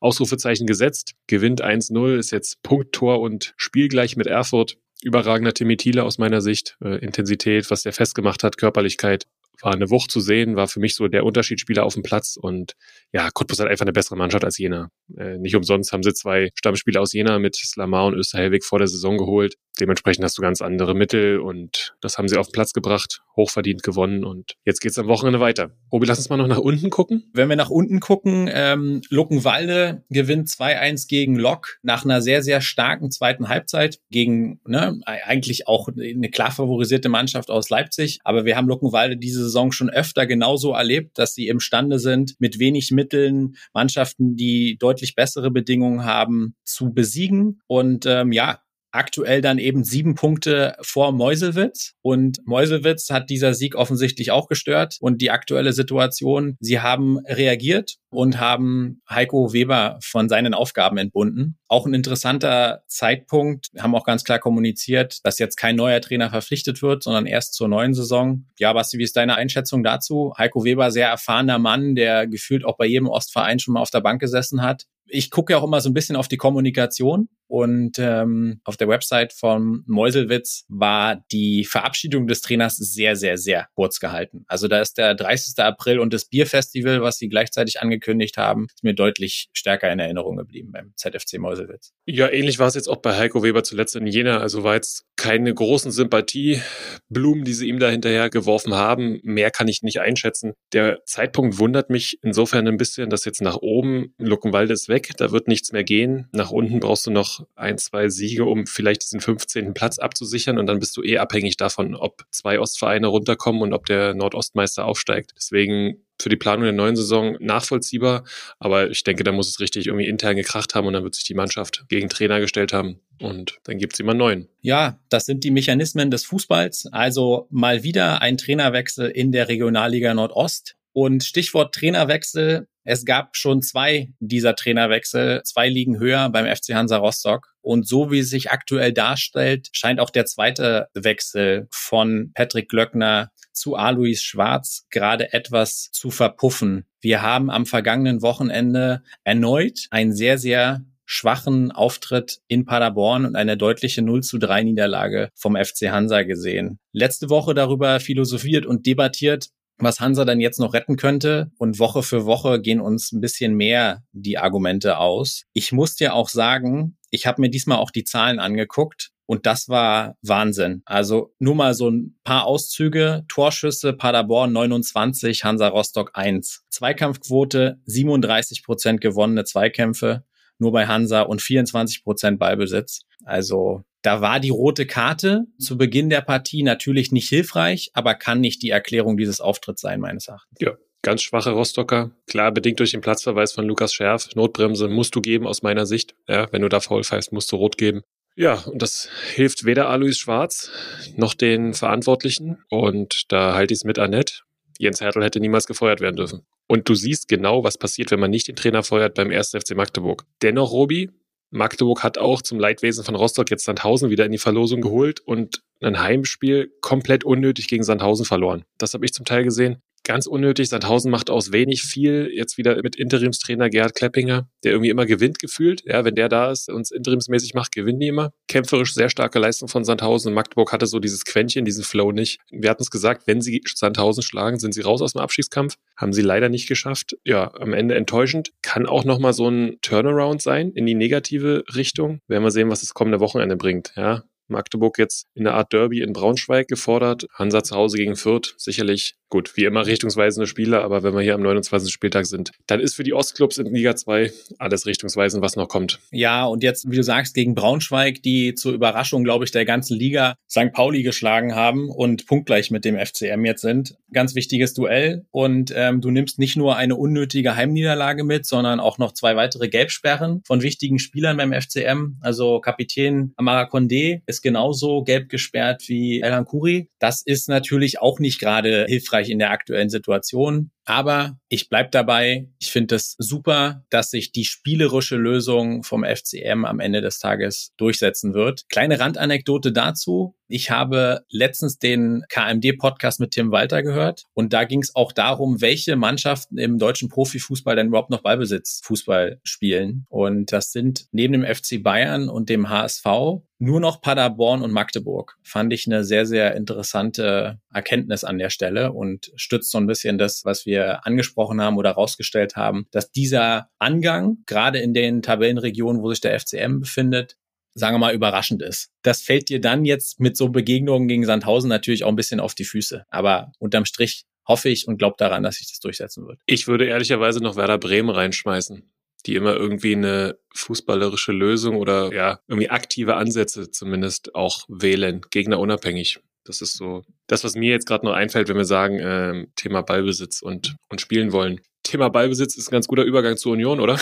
Ausrufezeichen gesetzt, gewinnt 1-0, ist jetzt Punkttor und spielgleich mit Erfurt. Überragender Timmy Thiele aus meiner Sicht. Äh, Intensität, was der festgemacht hat, Körperlichkeit war eine Wucht zu sehen, war für mich so der Unterschiedsspieler auf dem Platz und ja, Cottbus hat einfach eine bessere Mannschaft als Jena. Äh, nicht umsonst haben sie zwei Stammspieler aus Jena mit Slamar und Österhelwig vor der Saison geholt. Dementsprechend hast du ganz andere Mittel und das haben sie auf den Platz gebracht, hochverdient gewonnen und jetzt geht's am Wochenende weiter. Obi, lass uns mal noch nach unten gucken. Wenn wir nach unten gucken, ähm, Luckenwalde gewinnt 2-1 gegen Lok nach einer sehr, sehr starken zweiten Halbzeit gegen ne, eigentlich auch eine klar favorisierte Mannschaft aus Leipzig. Aber wir haben Luckenwalde diese Saison schon öfter genauso erlebt, dass sie imstande sind, mit wenig Mitteln Mannschaften, die deutlich bessere Bedingungen haben, zu besiegen. Und ähm, ja, aktuell dann eben sieben Punkte vor Meuselwitz. Und Meuselwitz hat dieser Sieg offensichtlich auch gestört. Und die aktuelle Situation, sie haben reagiert und haben Heiko Weber von seinen Aufgaben entbunden. Auch ein interessanter Zeitpunkt, haben auch ganz klar kommuniziert, dass jetzt kein neuer Trainer verpflichtet wird, sondern erst zur neuen Saison. Ja, Basti, wie ist deine Einschätzung dazu? Heiko Weber, sehr erfahrener Mann, der gefühlt auch bei jedem Ostverein schon mal auf der Bank gesessen hat ich gucke ja auch immer so ein bisschen auf die Kommunikation und ähm, auf der Website von Meuselwitz war die Verabschiedung des Trainers sehr, sehr, sehr kurz gehalten. Also da ist der 30. April und das Bierfestival, was sie gleichzeitig angekündigt haben, ist mir deutlich stärker in Erinnerung geblieben beim ZFC Meuselwitz. Ja, ähnlich war es jetzt auch bei Heiko Weber zuletzt in Jena. Also war jetzt keine großen Sympathieblumen, die sie ihm da hinterher geworfen haben. Mehr kann ich nicht einschätzen. Der Zeitpunkt wundert mich insofern ein bisschen, dass jetzt nach oben Luckenwalde ist weg da wird nichts mehr gehen. Nach unten brauchst du noch ein, zwei Siege, um vielleicht diesen 15. Platz abzusichern und dann bist du eh abhängig davon, ob zwei Ostvereine runterkommen und ob der Nordostmeister aufsteigt. Deswegen für die Planung der neuen Saison nachvollziehbar, aber ich denke, da muss es richtig irgendwie intern gekracht haben und dann wird sich die Mannschaft gegen Trainer gestellt haben und dann gibt es immer neuen. Ja, das sind die Mechanismen des Fußballs. Also mal wieder ein Trainerwechsel in der Regionalliga Nordost. Und Stichwort Trainerwechsel. Es gab schon zwei dieser Trainerwechsel, zwei Ligen höher beim FC Hansa Rostock. Und so wie es sich aktuell darstellt, scheint auch der zweite Wechsel von Patrick Glöckner zu Alois Schwarz gerade etwas zu verpuffen. Wir haben am vergangenen Wochenende erneut einen sehr, sehr schwachen Auftritt in Paderborn und eine deutliche 0 zu 3 Niederlage vom FC Hansa gesehen. Letzte Woche darüber philosophiert und debattiert, was Hansa dann jetzt noch retten könnte. Und Woche für Woche gehen uns ein bisschen mehr die Argumente aus. Ich muss dir auch sagen, ich habe mir diesmal auch die Zahlen angeguckt. Und das war Wahnsinn. Also nur mal so ein paar Auszüge. Torschüsse Paderborn 29, Hansa Rostock 1. Zweikampfquote 37 Prozent gewonnene Zweikämpfe nur bei Hansa und 24 Prozent Ballbesitz. Also da war die rote Karte zu Beginn der Partie natürlich nicht hilfreich, aber kann nicht die Erklärung dieses Auftritts sein, meines Erachtens. Ja, ganz schwache Rostocker. Klar, bedingt durch den Platzverweis von Lukas Scherf. Notbremse musst du geben aus meiner Sicht. Ja, wenn du da faul pfeifst, musst du rot geben. Ja, und das hilft weder Alois Schwarz noch den Verantwortlichen. Und da halte ich es mit Annette. Jens Hertel hätte niemals gefeuert werden dürfen. Und du siehst genau, was passiert, wenn man nicht den Trainer feuert beim 1. FC Magdeburg. Dennoch, Robi, Magdeburg hat auch zum Leidwesen von Rostock jetzt Sandhausen wieder in die Verlosung geholt und ein Heimspiel komplett unnötig gegen Sandhausen verloren. Das habe ich zum Teil gesehen ganz unnötig. Sandhausen macht aus wenig viel. Jetzt wieder mit Interimstrainer Gerhard Kleppinger, der irgendwie immer gewinnt gefühlt. Ja, wenn der da ist, uns interimsmäßig macht, gewinnen die immer. Kämpferisch sehr starke Leistung von Sandhausen. Magdeburg hatte so dieses Quäntchen, diesen Flow nicht. Wir hatten es gesagt, wenn sie Sandhausen schlagen, sind sie raus aus dem Abschiedskampf. Haben sie leider nicht geschafft. Ja, am Ende enttäuschend. Kann auch nochmal so ein Turnaround sein in die negative Richtung. Werden wir sehen, was das kommende Wochenende bringt. Ja, Magdeburg jetzt in der Art Derby in Braunschweig gefordert. Hansa zu Hause gegen Fürth sicherlich gut, wie immer richtungsweisende Spiele, aber wenn wir hier am 29. Spieltag sind, dann ist für die Ostclubs in Liga 2 alles richtungsweisend, was noch kommt. Ja, und jetzt, wie du sagst, gegen Braunschweig, die zur Überraschung, glaube ich, der ganzen Liga St. Pauli geschlagen haben und punktgleich mit dem FCM jetzt sind. Ganz wichtiges Duell und ähm, du nimmst nicht nur eine unnötige Heimniederlage mit, sondern auch noch zwei weitere Gelbsperren von wichtigen Spielern beim FCM. Also Kapitän Amara Condé ist genauso gelb gesperrt wie Elan Kuri. Das ist natürlich auch nicht gerade hilfreich in der aktuellen Situation. Aber ich bleib dabei. Ich finde es super, dass sich die spielerische Lösung vom FCM am Ende des Tages durchsetzen wird. Kleine Randanekdote dazu. Ich habe letztens den KMD-Podcast mit Tim Walter gehört und da ging es auch darum, welche Mannschaften im deutschen Profifußball denn überhaupt noch Ballbesitz Fußball spielen. Und das sind neben dem FC Bayern und dem HSV nur noch Paderborn und Magdeburg. Fand ich eine sehr, sehr interessante Erkenntnis an der Stelle und stützt so ein bisschen das, was wir angesprochen haben oder rausgestellt haben, dass dieser Angang, gerade in den Tabellenregionen, wo sich der FCM befindet, sagen wir mal, überraschend ist. Das fällt dir dann jetzt mit so Begegnungen gegen Sandhausen natürlich auch ein bisschen auf die Füße. Aber unterm Strich hoffe ich und glaube daran, dass sich das durchsetzen wird. Ich würde ehrlicherweise noch Werder Bremen reinschmeißen, die immer irgendwie eine fußballerische Lösung oder ja, irgendwie aktive Ansätze zumindest auch wählen, gegnerunabhängig. Das ist so das, was mir jetzt gerade noch einfällt, wenn wir sagen, äh, Thema Ballbesitz und, und spielen wollen. Thema Ballbesitz ist ein ganz guter Übergang zur Union, oder?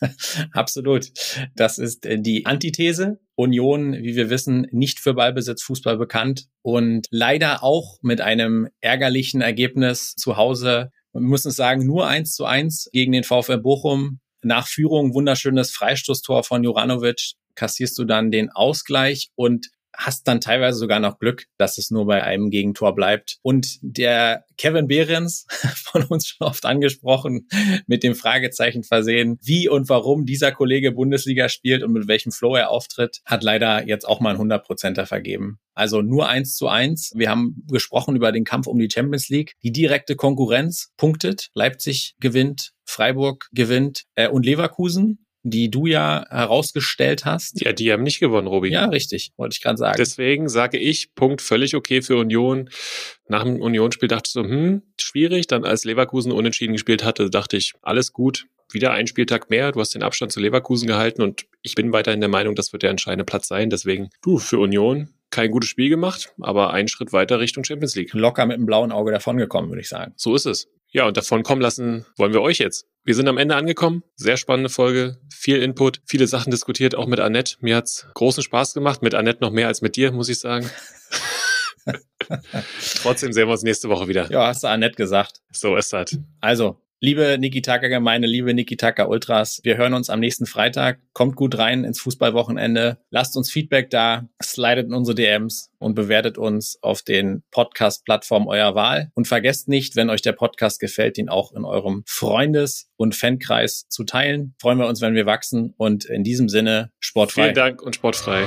Absolut. Das ist äh, die Antithese. Union, wie wir wissen, nicht für Ballbesitz Fußball bekannt und leider auch mit einem ärgerlichen Ergebnis zu Hause. Wir müssen sagen, nur eins zu eins gegen den VfL Bochum. Nach Führung wunderschönes Freistoßtor von Juranovic kassierst du dann den Ausgleich und hast dann teilweise sogar noch Glück, dass es nur bei einem Gegentor bleibt. Und der Kevin Behrens, von uns schon oft angesprochen, mit dem Fragezeichen versehen, wie und warum dieser Kollege Bundesliga spielt und mit welchem Flow er auftritt, hat leider jetzt auch mal ein 100%er vergeben. Also nur eins zu eins. Wir haben gesprochen über den Kampf um die Champions League. Die direkte Konkurrenz punktet. Leipzig gewinnt, Freiburg gewinnt äh, und Leverkusen die du ja herausgestellt hast. Ja, die haben nicht gewonnen, Robi. Ja, richtig, wollte ich gerade sagen. Deswegen sage ich, Punkt völlig okay für Union. Nach dem Unionsspiel dachte ich so, hm, schwierig. Dann als Leverkusen unentschieden gespielt hatte, dachte ich, alles gut. Wieder ein Spieltag mehr. Du hast den Abstand zu Leverkusen gehalten und ich bin weiterhin der Meinung, das wird der entscheidende Platz sein. Deswegen, du, für Union kein gutes Spiel gemacht, aber einen Schritt weiter Richtung Champions League. Locker mit einem blauen Auge davongekommen, würde ich sagen. So ist es. Ja, und davon kommen lassen wollen wir euch jetzt. Wir sind am Ende angekommen. Sehr spannende Folge, viel Input, viele Sachen diskutiert, auch mit Annette. Mir hat's großen Spaß gemacht. Mit Annette noch mehr als mit dir, muss ich sagen. Trotzdem sehen wir uns nächste Woche wieder. Ja, hast du Annette gesagt. So ist das. Also, Liebe Niki Taka Gemeinde, liebe Niki Taka Ultras, wir hören uns am nächsten Freitag. Kommt gut rein ins Fußballwochenende. Lasst uns Feedback da, slidet in unsere DMs und bewertet uns auf den Podcast-Plattformen eurer Wahl. Und vergesst nicht, wenn euch der Podcast gefällt, ihn auch in eurem Freundes- und Fankreis zu teilen. Freuen wir uns, wenn wir wachsen. Und in diesem Sinne, sportfrei. Vielen Dank und sportfrei.